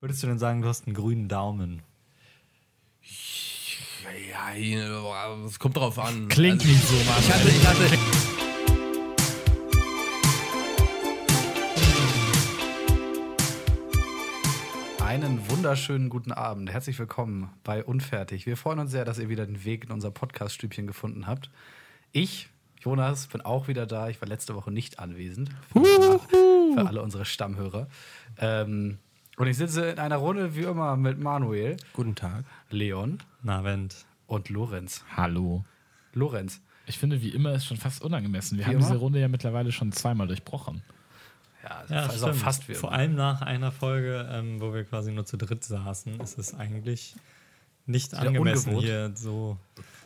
Würdest du denn sagen, du hast einen grünen Daumen? Ja, es kommt drauf an. Klingt Also, nicht so, Mann. Ich hatte, ich hatte, Einen wunderschönen guten Abend. Herzlich willkommen bei Unfertig. Wir freuen uns sehr, dass ihr wieder den Weg in unser Podcast-Stübchen gefunden habt. Ich, Jonas, bin auch wieder da. Ich war letzte Woche nicht anwesend. Für, für alle unsere Stammhörer. Ähm, und ich sitze in einer Runde wie immer mit Manuel, Guten Tag. Leon Na, Wendt. und Lorenz. Hallo. Lorenz. Ich finde, wie immer ist schon fast unangemessen. Wir Wie haben immer? diese Runde ja mittlerweile schon zweimal durchbrochen. Ja, Ja, also stimmt. auch fast wie Vor allem nach einer Folge, ähm, wo wir quasi nur zu dritt saßen, ist es eigentlich nicht Wieder angemessen, ungewohnt. hier so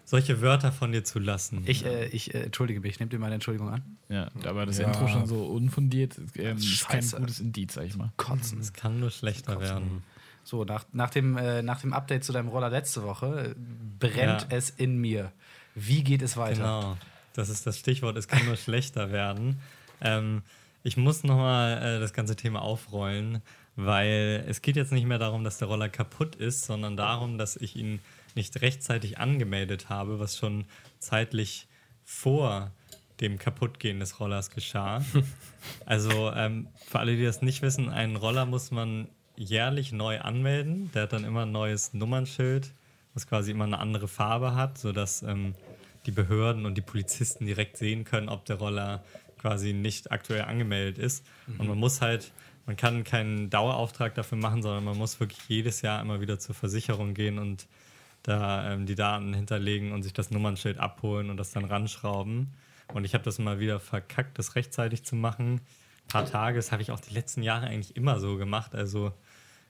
solche Wörter von dir zu lassen. Ich, äh, ich äh, entschuldige mich. Nehmt ihr meine Entschuldigung an? Ja, aber das Ja. Intro schon so unfundiert ähm, ist kein gutes Indiz, sag ich mal. Kotzen. es kann nur schlechter werden. So, nach, nach, dem, äh, nach dem Update zu deinem Roller letzte Woche brennt Ja. es in mir. Wie geht es weiter? Genau, das ist das Stichwort, es kann nur schlechter werden. Ähm, ich muss nochmal äh, das ganze Thema aufrollen, weil es geht jetzt nicht mehr darum, dass der Roller kaputt ist, sondern darum, dass ich ihn nicht rechtzeitig angemeldet habe, was schon zeitlich vor dem Kaputtgehen des Rollers geschah. Also ähm, für alle, die das nicht wissen, einen Roller muss man jährlich neu anmelden. Der hat dann immer ein neues Nummernschild, was quasi immer eine andere Farbe hat, sodass ähm, die Behörden und die Polizisten direkt sehen können, ob der Roller quasi nicht aktuell angemeldet ist. Und man muss halt, man kann keinen Dauerauftrag dafür machen, sondern man muss wirklich jedes Jahr immer wieder zur Versicherung gehen und da ähm, die Daten hinterlegen und sich das Nummernschild abholen und das dann ranschrauben. Und ich habe das mal wieder verkackt, das rechtzeitig zu machen. Ein paar Tage, das habe ich auch die letzten Jahre eigentlich immer so gemacht. Also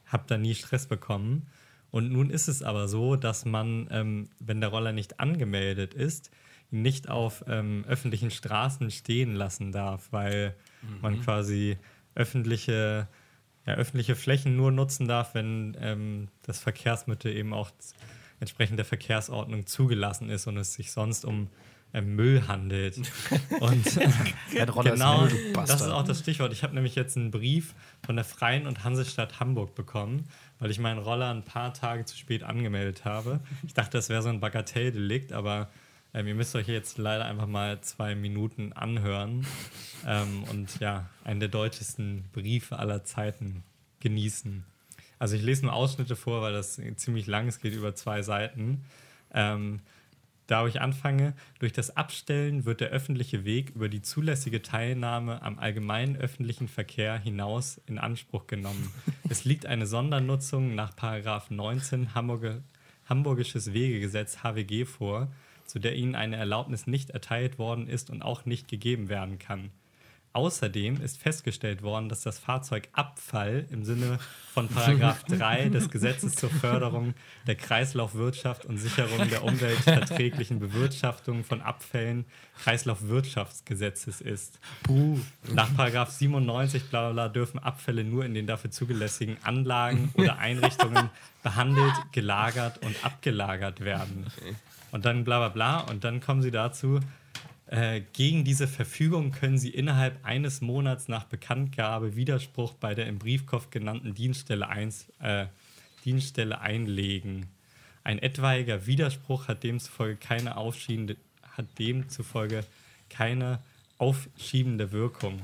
habe da nie Stress bekommen. Und nun ist es aber so, dass man, ähm, wenn der Roller nicht angemeldet ist, ihn nicht auf ähm, öffentlichen Straßen stehen lassen darf, weil man quasi öffentliche, ja, öffentliche Flächen nur nutzen darf, wenn ähm, das Verkehrsmittel eben auch entsprechend der Verkehrsordnung zugelassen ist und es sich sonst um ähm, Müll handelt. und Roller genau, ist Müll, das ist auch das Stichwort. Ich habe nämlich jetzt einen Brief von der Freien und Hansestadt Hamburg bekommen, weil ich meinen Roller ein paar Tage zu spät angemeldet habe. Ich dachte, das wäre so ein Bagatelldelikt, aber ähm, ihr müsst euch jetzt leider einfach mal zwei Minuten anhören ähm, und ja, einen der deutschesten Briefe aller Zeiten genießen. Also ich lese nur Ausschnitte vor, weil das ziemlich lang ist, geht über zwei Seiten. Ähm, da wo ich anfange, durch das Abstellen wird der öffentliche Weg über die zulässige Teilnahme am allgemeinen öffentlichen Verkehr hinaus in Anspruch genommen. es liegt eine Sondernutzung nach 19 Hamburger, Hamburgisches Wegegesetz HWG vor, zu der Ihnen eine Erlaubnis nicht erteilt worden ist und auch nicht gegeben werden kann. Außerdem ist festgestellt worden, dass das Fahrzeug Abfall im Sinne von Paragraph 3 des Gesetzes zur Förderung der Kreislaufwirtschaft und Sicherung der umweltverträglichen Bewirtschaftung von Abfällen Kreislaufwirtschaftsgesetzes ist. Nach Paragraph 97 bla bla bla dürfen Abfälle nur in den dafür zugelässigen Anlagen oder Einrichtungen behandelt, gelagert und abgelagert werden. Und dann bla bla bla und dann kommen sie dazu, äh, gegen diese Verfügung können Sie innerhalb eines Monats nach Bekanntgabe Widerspruch bei der im Briefkopf genannten Dienststelle, eins, äh, Dienststelle einlegen. Ein etwaiger Widerspruch hat demzufolge keine aufschiebende, hat demzufolge keine aufschiebende Wirkung.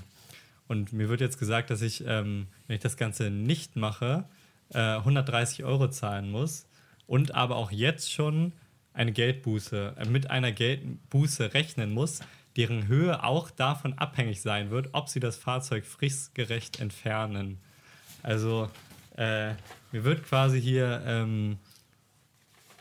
Und mir wird jetzt gesagt, dass ich, ähm, wenn ich das Ganze nicht mache, äh, 130 Euro zahlen muss und aber auch jetzt schon eine Geldbuße, äh, mit einer Geldbuße rechnen muss, deren Höhe auch davon abhängig sein wird, ob sie das Fahrzeug fristgerecht entfernen. Also äh, mir wird quasi hier ähm,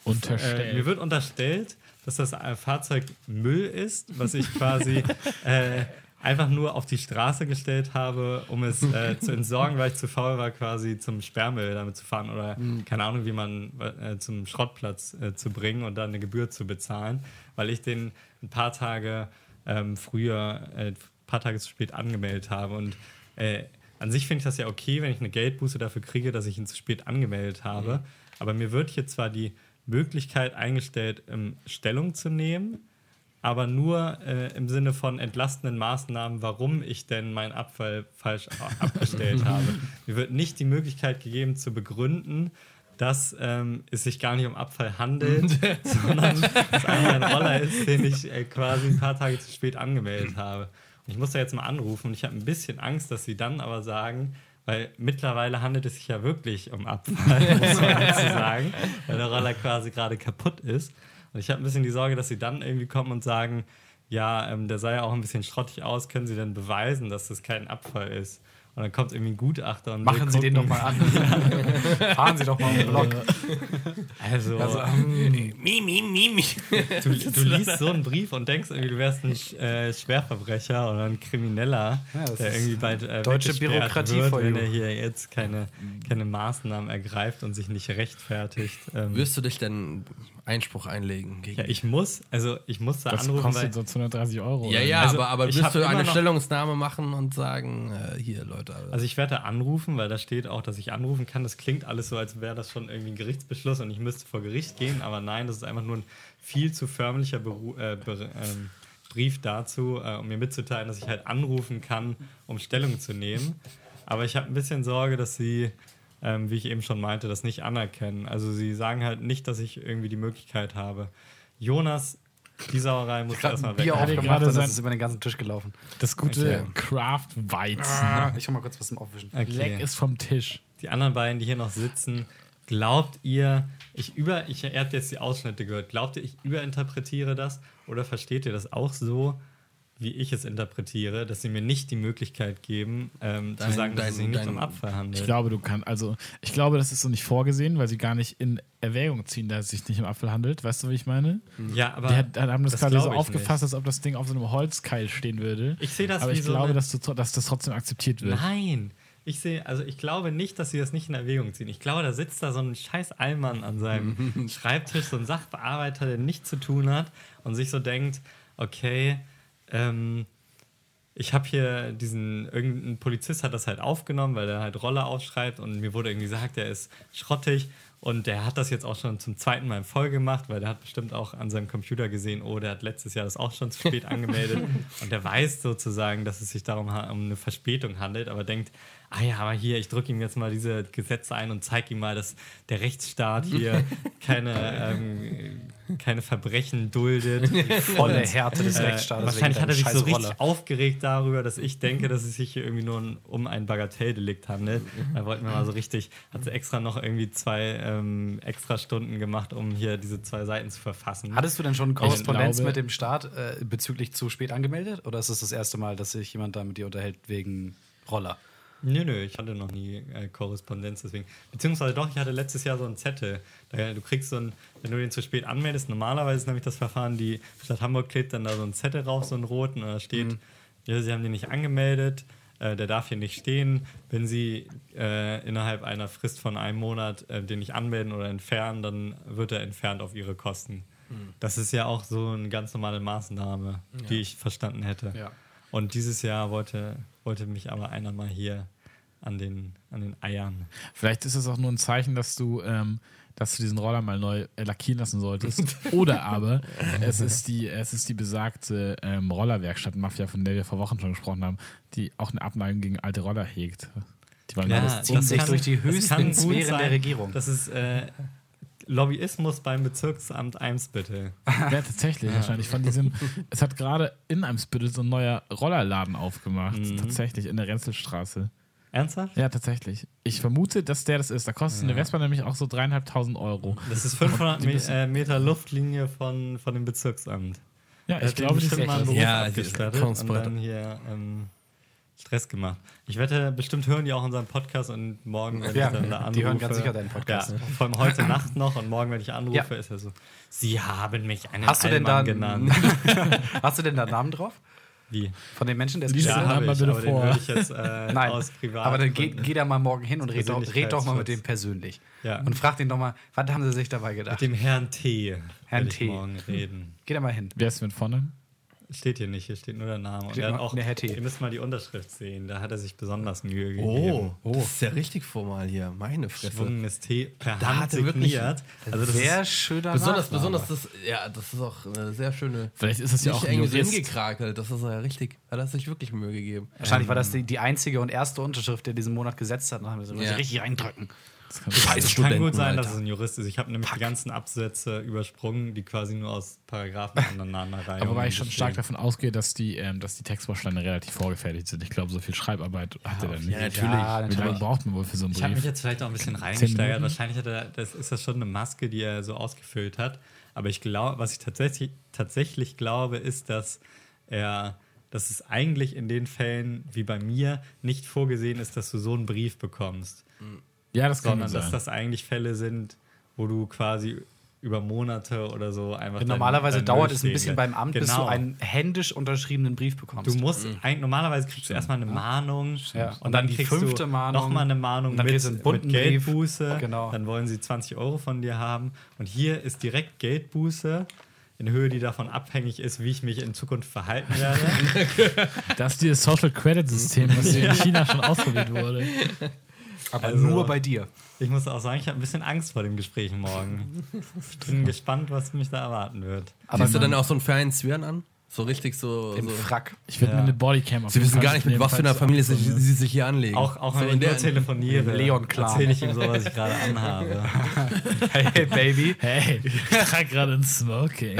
Unterstellt. äh, mir wird unterstellt, dass das äh, Fahrzeug Müll ist, was ich quasi äh, einfach nur auf die Straße gestellt habe, um es äh, zu entsorgen, weil ich zu faul war, quasi zum Sperrmüll damit zu fahren oder keine Ahnung, wie man äh, zum Schrottplatz äh, zu bringen und dann eine Gebühr zu bezahlen, weil ich den ein paar Tage ähm, früher, äh, ein paar Tage zu spät angemeldet habe. Und äh, an sich finde ich das ja okay, wenn ich eine Geldbuße dafür kriege, dass ich ihn zu spät angemeldet habe. Aber mir wird hier zwar die Möglichkeit eingestellt, ähm, Stellung zu nehmen, aber nur äh, im Sinne von entlastenden Maßnahmen, warum ich denn meinen Abfall falsch abgestellt habe. Mir wird nicht die Möglichkeit gegeben zu begründen, dass ähm, es sich gar nicht um Abfall handelt, sondern es einfach ein Roller ist, den ich äh, quasi ein paar Tage zu spät angemeldet habe. Und ich muss da jetzt mal anrufen und ich habe ein bisschen Angst, dass sie dann aber sagen, weil mittlerweile handelt es sich ja wirklich um Abfall, muss man dazu sagen, weil der Roller quasi gerade kaputt ist. Und ich habe ein bisschen die Sorge, dass sie dann irgendwie kommen und sagen, ja, ähm, der sah ja auch ein bisschen schrottig aus, können Sie denn beweisen, dass das kein Abfall ist? Und dann kommt irgendwie ein Gutachter und Machen Sie den doch mal an. Fahren Sie doch mal den Block. Also, Also, ähm, Mi, mi, mi, mi. du, du liest so einen Brief und denkst irgendwie, du wärst ein äh, Schwerverbrecher oder ein Krimineller, Ja, der irgendwie bald äh, deutsche Bürokratie wird, wenn you. er hier jetzt keine, keine Maßnahmen ergreift und sich nicht rechtfertigt. Ähm, Wirst du dich denn Einspruch einlegen gegen ja, ich muss, also ich muss da Das anrufen, weil kostet so 230 Euro. Ja, oder? ja, Also, aber, aber hab du eine noch- Stellungnahme machen und sagen, äh, hier, Leute. Also ich werde da anrufen, weil da steht auch, dass ich anrufen kann. Das klingt alles so, als wäre das schon irgendwie ein Gerichtsbeschluss und ich müsste vor Gericht gehen. Aber nein, das ist einfach nur ein viel zu förmlicher Beru äh, Ber- ähm, Brief dazu, äh, um mir mitzuteilen, dass ich halt anrufen kann, um Stellung zu nehmen. Aber ich habe ein bisschen Sorge, dass sie, ähm, wie ich eben schon meinte, das nicht anerkennen. Also sie sagen halt nicht, dass ich irgendwie die Möglichkeit habe. Jonas, die Sauerei muss erstmal weg. Bier er aufgemacht gerade und das sein- ist über den ganzen Tisch gelaufen. Das gute Okay. Craft Weizen. Ah, Ich hol mal kurz was zum Aufwischen. Leck ist vom Tisch. die anderen beiden, die hier noch sitzen, glaubt ihr, ich über, ich, ihr habt jetzt die Ausschnitte gehört, glaubt ihr, ich überinterpretiere das oder versteht ihr das auch so, wie ich es interpretiere, dass sie mir nicht die Möglichkeit geben, ähm, zu Dein- sagen, dass es sich dein- nicht dein- um Abfall handelt? Ich glaube, du kannst, also ich glaube, das ist so nicht vorgesehen, weil sie gar nicht in Erwägung ziehen, dass es sich nicht um Apfel handelt. Weißt du, wie ich meine? ja, aber Die hat, haben das, das quasi so aufgefasst, als ob das Ding auf so einem Holzkeil stehen würde. Ich sehe das Aber wie ich so glaube, dass, du, dass das trotzdem akzeptiert wird. Nein. Ich sehe, also ich glaube nicht, dass sie das nicht in Erwägung ziehen. Ich glaube, da sitzt da so ein scheiß Allmann an seinem Schreibtisch, so ein Sachbearbeiter, der nichts zu tun hat und sich so denkt, okay, ähm, ich habe hier diesen, irgendein Polizist hat das halt aufgenommen, weil der halt Roller aufschreibt und mir wurde irgendwie gesagt, der ist schrottig und der hat das jetzt auch schon zum zweiten Mal in Folge gemacht, weil der hat bestimmt auch an seinem Computer gesehen, oh, der hat letztes Jahr das auch schon zu spät angemeldet und der weiß sozusagen, dass es sich darum um eine Verspätung handelt, aber denkt, ah ja, aber hier, ich drücke ihm jetzt mal diese Gesetze ein und zeige ihm mal, dass der Rechtsstaat hier keine, ähm, keine Verbrechen duldet. Volle Härte des Äh, Rechtsstaates. wahrscheinlich wegen hat er sich so richtig aufgeregt darüber, dass ich denke, dass es sich hier irgendwie nur ein- um ein Bagatelldelikt handelt. Da wollten wir mal so richtig, hat sie extra noch irgendwie zwei ähm, extra Stunden gemacht, um hier diese zwei Seiten zu verfassen. Hattest du denn schon Korrespondenz glaube- mit dem Staat äh, bezüglich zu spät angemeldet? Oder ist es das erste Mal, dass sich jemand da mit dir unterhält wegen Roller? Nö, nö, ich hatte noch nie äh, Korrespondenz, deswegen. Beziehungsweise doch, ich hatte letztes Jahr so einen Zettel. Da, du kriegst so einen, wenn du den zu spät anmeldest, normalerweise ist nämlich das Verfahren, die Stadt Hamburg klebt dann da so einen Zettel rauf, so einen roten, und da steht, ja, sie haben den nicht angemeldet, äh, der darf hier nicht stehen. Wenn sie äh, innerhalb einer Frist von einem Monat äh, den nicht anmelden oder entfernen, dann wird er entfernt auf ihre Kosten. Das ist ja auch so eine ganz normale Maßnahme, die ich verstanden hätte. Ja. Und dieses Jahr wollte, wollte mich aber einer mal hier an den, an den Eiern. Vielleicht ist es auch nur ein Zeichen, dass du, ähm, dass du diesen Roller mal neu äh, lackieren lassen solltest. Oder aber es ist die, es ist die besagte ähm, Rollerwerkstatt Mafia, von der wir vor Wochen schon gesprochen haben, die auch eine Abneigung gegen alte Roller hegt. Die wollen Ja, alles das zieht sich kann- durch die das höchsten Sphären der Regierung. Das ist äh, Lobbyismus beim Bezirksamt Eimsbüttel. Ja, tatsächlich, wahrscheinlich von diesem. Es hat gerade in Eimsbüttel so ein neuer Rollerladen aufgemacht. Mhm. Tatsächlich, in der Renzelstraße. Ernsthaft? Ja, tatsächlich. Ich vermute, dass der das ist. Da kostet eine Vespa nämlich auch so dreieinhalbtausend Euro. Das ist 500 Die Me äh, Meter Luftlinie von, von dem Bezirksamt. Ja, ich glaube, die ist mal einen. Beruf Ja, abgestattet und dann hier ähm, Stress gemacht. Ich wette, bestimmt hören die auch unseren Podcast und morgen, wenn Ja, ich dann da anrufe. die hören ganz sicher deinen Podcast. Ja, vor allem heute Nacht noch und morgen, wenn ich anrufe, Ja. ist er so, Sie haben mich einen Hast du denn da genannt. Hast du denn da Namen drauf? Wie? Von den Menschen, der es Ja, hat? Mal ich, bitte aber vor. den ich jetzt äh, Nein, aus privat. aber dann geh, Gründen- geh da mal morgen hin und red doch, red doch mal mit dem persönlich. Ja. Und frag den doch mal, was haben sie sich dabei mit gedacht? dem Herrn T. Herrn will ich T. morgen reden. Geh da mal hin. Wer ist mit vorne? Steht hier nicht, hier steht nur der Name. Und er hat auch, ihr müsst mal die Unterschrift sehen, da hat er sich besonders Mühe Oh, gegeben. das ist ja richtig formal hier. Meine Fresse. Schwungenes T per Da Hand hat er wirklich- signiert. Also das Sehr ist, schöner Besonders, Nachname. besonders das, ja, das ist auch eine sehr schöne. Vielleicht ist es ja auch ein Jurist. hingekrakelt. Das ist ja richtig. Hat er sich wirklich Mühe gegeben. Wahrscheinlich war das die, die einzige und erste Unterschrift, die er diesen Monat gesetzt hat. Dann haben wir so Ja. richtig reindrücken. Das kann Studenten, kann gut sein, Alter. dass es ein Jurist ist. Ich habe nämlich die ganzen Absätze übersprungen, die quasi nur aus Paragraphen aneinanderreihen. Aber weil ich schon stark davon ausgehe, dass die, ähm, dass die Textbausteine relativ vorgefertigt sind. Ich glaube, so viel Schreibarbeit hat er dann nicht. Ja, natürlich. Ja, Wie lange braucht man wohl für so einen Ich habe mich Brief? jetzt vielleicht auch ein bisschen reingesteigert. Wahrscheinlich hat er, das ist das schon eine Maske, die er so ausgefüllt hat. Aber ich glaube, was ich tatsächlich, tatsächlich glaube, ist, dass er, dass es eigentlich in den Fällen wie bei mir nicht vorgesehen ist, dass du so einen Brief bekommst, Ja, das kann sondern sein. dass das eigentlich Fälle sind, wo du quasi über Monate oder so einfach. dein- Normalerweise dein dauert Müll es ein bisschen beim. Amt, bis du Genau. einen händisch unterschriebenen Brief bekommst. Du musst, eigentlich, normalerweise kriegst du erstmal eine Mahnung Ja. und, Und dann dann die kriegst fünfte du Mahnung. Nochmal eine Mahnung Und dann mit, einen mit bunten Brief. Geldbuße. Genau. Dann wollen sie 20 Euro von dir haben. Und hier ist direkt Geldbuße in Höhe, die davon abhängig ist, wie ich mich in Zukunft verhalten werde. Das ist dieses Social Credit System, was in China schon ausprobiert wurde. Aber Also- nur bei dir. Ich muss auch sagen, ich habe ein bisschen Angst vor dem Gespräch morgen. Ich bin gespannt, was mich da erwarten wird. Aber Siehst du dann auch so einen feinen Zwirn an? So richtig so. Im so. Frack. Ich würde Ja. mir eine Bodycam auf Sie wissen gar nicht, mit was für einer Familie sie, sie sich hier anlegen. Auch, auch so wenn in ich nur der, telefoniere, Leon Klar. erzähle ich ihm so, was ich gerade anhabe. Hey, Baby. Hey, ich trage gerade ein Smoking.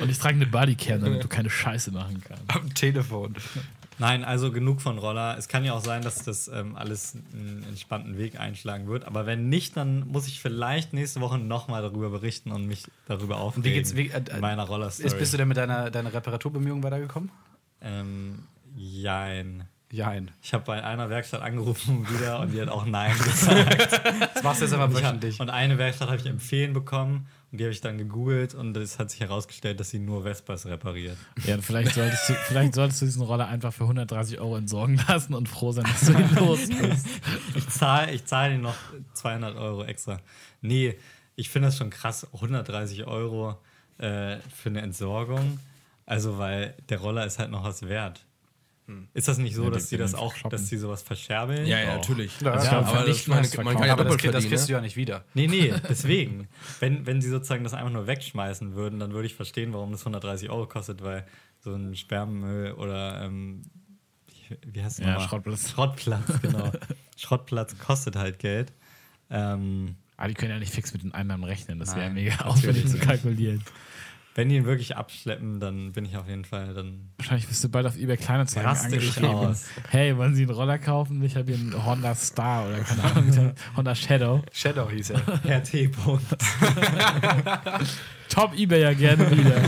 Und ich trage eine Bodycam, damit du keine Scheiße machen kannst. Am Telefon. Nein, also genug von Roller. Es kann ja auch sein, dass das ähm, alles einen entspannten Weg einschlagen wird. Aber wenn nicht, dann muss ich vielleicht nächste Woche nochmal darüber berichten und mich darüber aufregen. wie geht's- wie- äh, in meiner Roller-Story. Ist, bist du denn mit deiner, deiner Reparaturbemühung weitergekommen? ähm, jein. Jein. Ich habe bei einer Werkstatt angerufen wieder und die hat auch Nein gesagt. Das machst du jetzt aber wöchentlich. und eine Werkstatt habe ich empfehlen bekommen und die habe ich dann gegoogelt und es hat sich herausgestellt, dass sie nur Vespas repariert. Ja, vielleicht solltest, du, vielleicht solltest du diesen Roller einfach für 130 Euro entsorgen lassen und froh sein, dass du ihn los bist. Ich zahle ich zahl ihnen noch 200 Euro extra. Nee, ich finde das schon krass, 130 Euro äh, für eine Entsorgung. Also, weil der Roller ist halt noch was wert. Ist das nicht so, Ja, dass die die das auch, shoppen. dass die sowas verscherbeln? Ja, ja, Auch. natürlich. Ja, Also, ja, aber das, nicht man, man kann ja aber das, das kriegst du ne? ja nicht wieder. Nee, nee, deswegen. wenn, wenn sie sozusagen das einfach nur wegschmeißen würden, dann würde ich verstehen, warum das 130 Euro kostet, weil so ein Sperrmüll oder ähm, wie- wie heißt das Ja, nochmal? Schrottplatz. Schrottplatz, genau. Schrottplatz kostet halt Geld. Ähm, Aber Ah, die können ja nicht fix mit den Einnahmen rechnen. Das wäre mega aufwendig zu kalkulieren. Wenn die ihn wirklich abschleppen, dann bin ich auf jeden Fall dann. Wahrscheinlich wirst du bald auf eBay Kleinanzeigen angeschrieben. aus. Hey, wollen Sie einen Roller kaufen? Ich habe hier einen Honda Star oder keine Ahnung, Honda Shadow. Shadow hieß er. Herr T. Top eBay ja gerne wieder.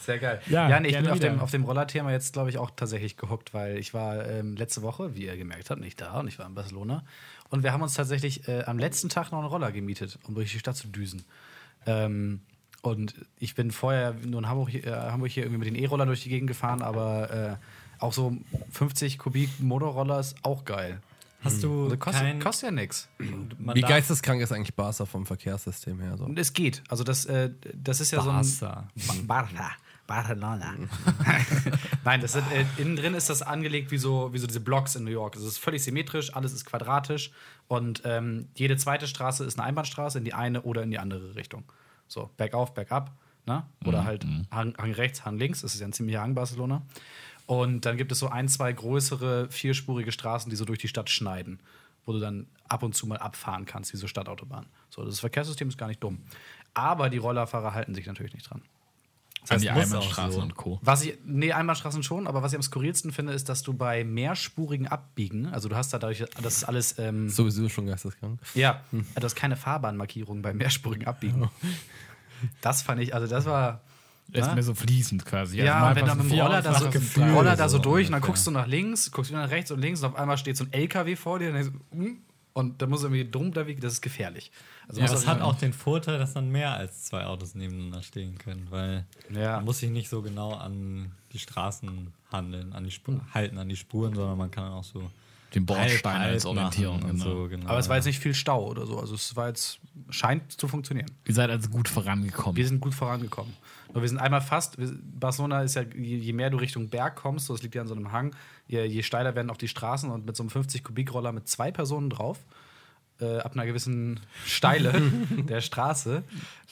Sehr geil. Ja, Ja, nee, ich bin auf dem, auf dem Roller-Thema jetzt, glaube ich, auch tatsächlich gehuckt, weil ich war ähm, letzte Woche, wie ihr gemerkt habt, nicht da und ich war in Barcelona. Und wir haben uns tatsächlich äh, am letzten Tag noch einen Roller gemietet, um durch die Stadt zu düsen. Ähm, und ich bin vorher nur in Hamburg, äh, Hamburg hier irgendwie mit den E-Rollern durch die Gegend gefahren, aber äh, auch so 50 Kubik Motorroller ist auch geil. Hast du Also kostet, kein, kostet ja nichts. Wie geisteskrank ist eigentlich Barca vom Verkehrssystem her? So? Und es geht. Also das, äh, das ist ja Barca. so ein Ba- Barca. Barcelona. Nein, das sind, äh, innen drin ist das angelegt wie so, wie so diese Blocks in New York. Es ist völlig symmetrisch, alles ist quadratisch und ähm, jede zweite Straße ist eine Einbahnstraße in die eine oder in die andere Richtung. So, bergauf, bergab. Ne? Oder halt Hang, Hang rechts, Hang links. Das ist ja ein ziemlicher Hang Barcelona. Und dann gibt es so ein, zwei größere, vierspurige Straßen, die so durch die Stadt schneiden, wo du dann ab und zu mal abfahren kannst, wie so Stadtautobahn. So, das Verkehrssystem ist gar nicht dumm. Aber die Rollerfahrer halten sich natürlich nicht dran. An die muss auch Einbahnstraßen so. und Co. Was ich, nee, Einbahnstraßen schon, aber was ich am skurrilsten finde, ist, dass du bei mehrspurigen Abbiegen, also du hast da dadurch, das ist alles, ähm, Sowieso schon geisteskrank. ja, du hast keine Fahrbahnmarkierung bei mehrspurigen Abbiegen. Das fand ich, also das war. Das ist ne? mehr so fließend quasi. Also Ja, und wenn du mit dem Roller da so, Roller da so durch und dann guckst du nach links, guckst wieder nach rechts und links und auf einmal steht so ein LKW vor dir und, denkst du, hm, und da muss irgendwie drum da das ist gefährlich. Also Ja, das hat auch den Vorteil, dass dann mehr als zwei Autos nebeneinander stehen können, weil Ja. man muss sich nicht so genau an die Straßen handeln, an die Spuren, halten an die Spuren, sondern man kann auch so Den Bordstein halb, als Orientierung. genau. so, genau. Aber es war jetzt nicht viel Stau oder so. Also es war jetzt scheint zu funktionieren. Ihr seid also gut vorangekommen. Wir sind gut vorangekommen. Nur wir sind einmal fast, Barcelona ist ja, je, mehr du Richtung Berg kommst, so es liegt ja an so einem Hang, je, je steiler werden auch die Straßen und mit so einem 50-Kubik-Roller mit zwei Personen drauf, äh, ab einer gewissen Steile der Straße,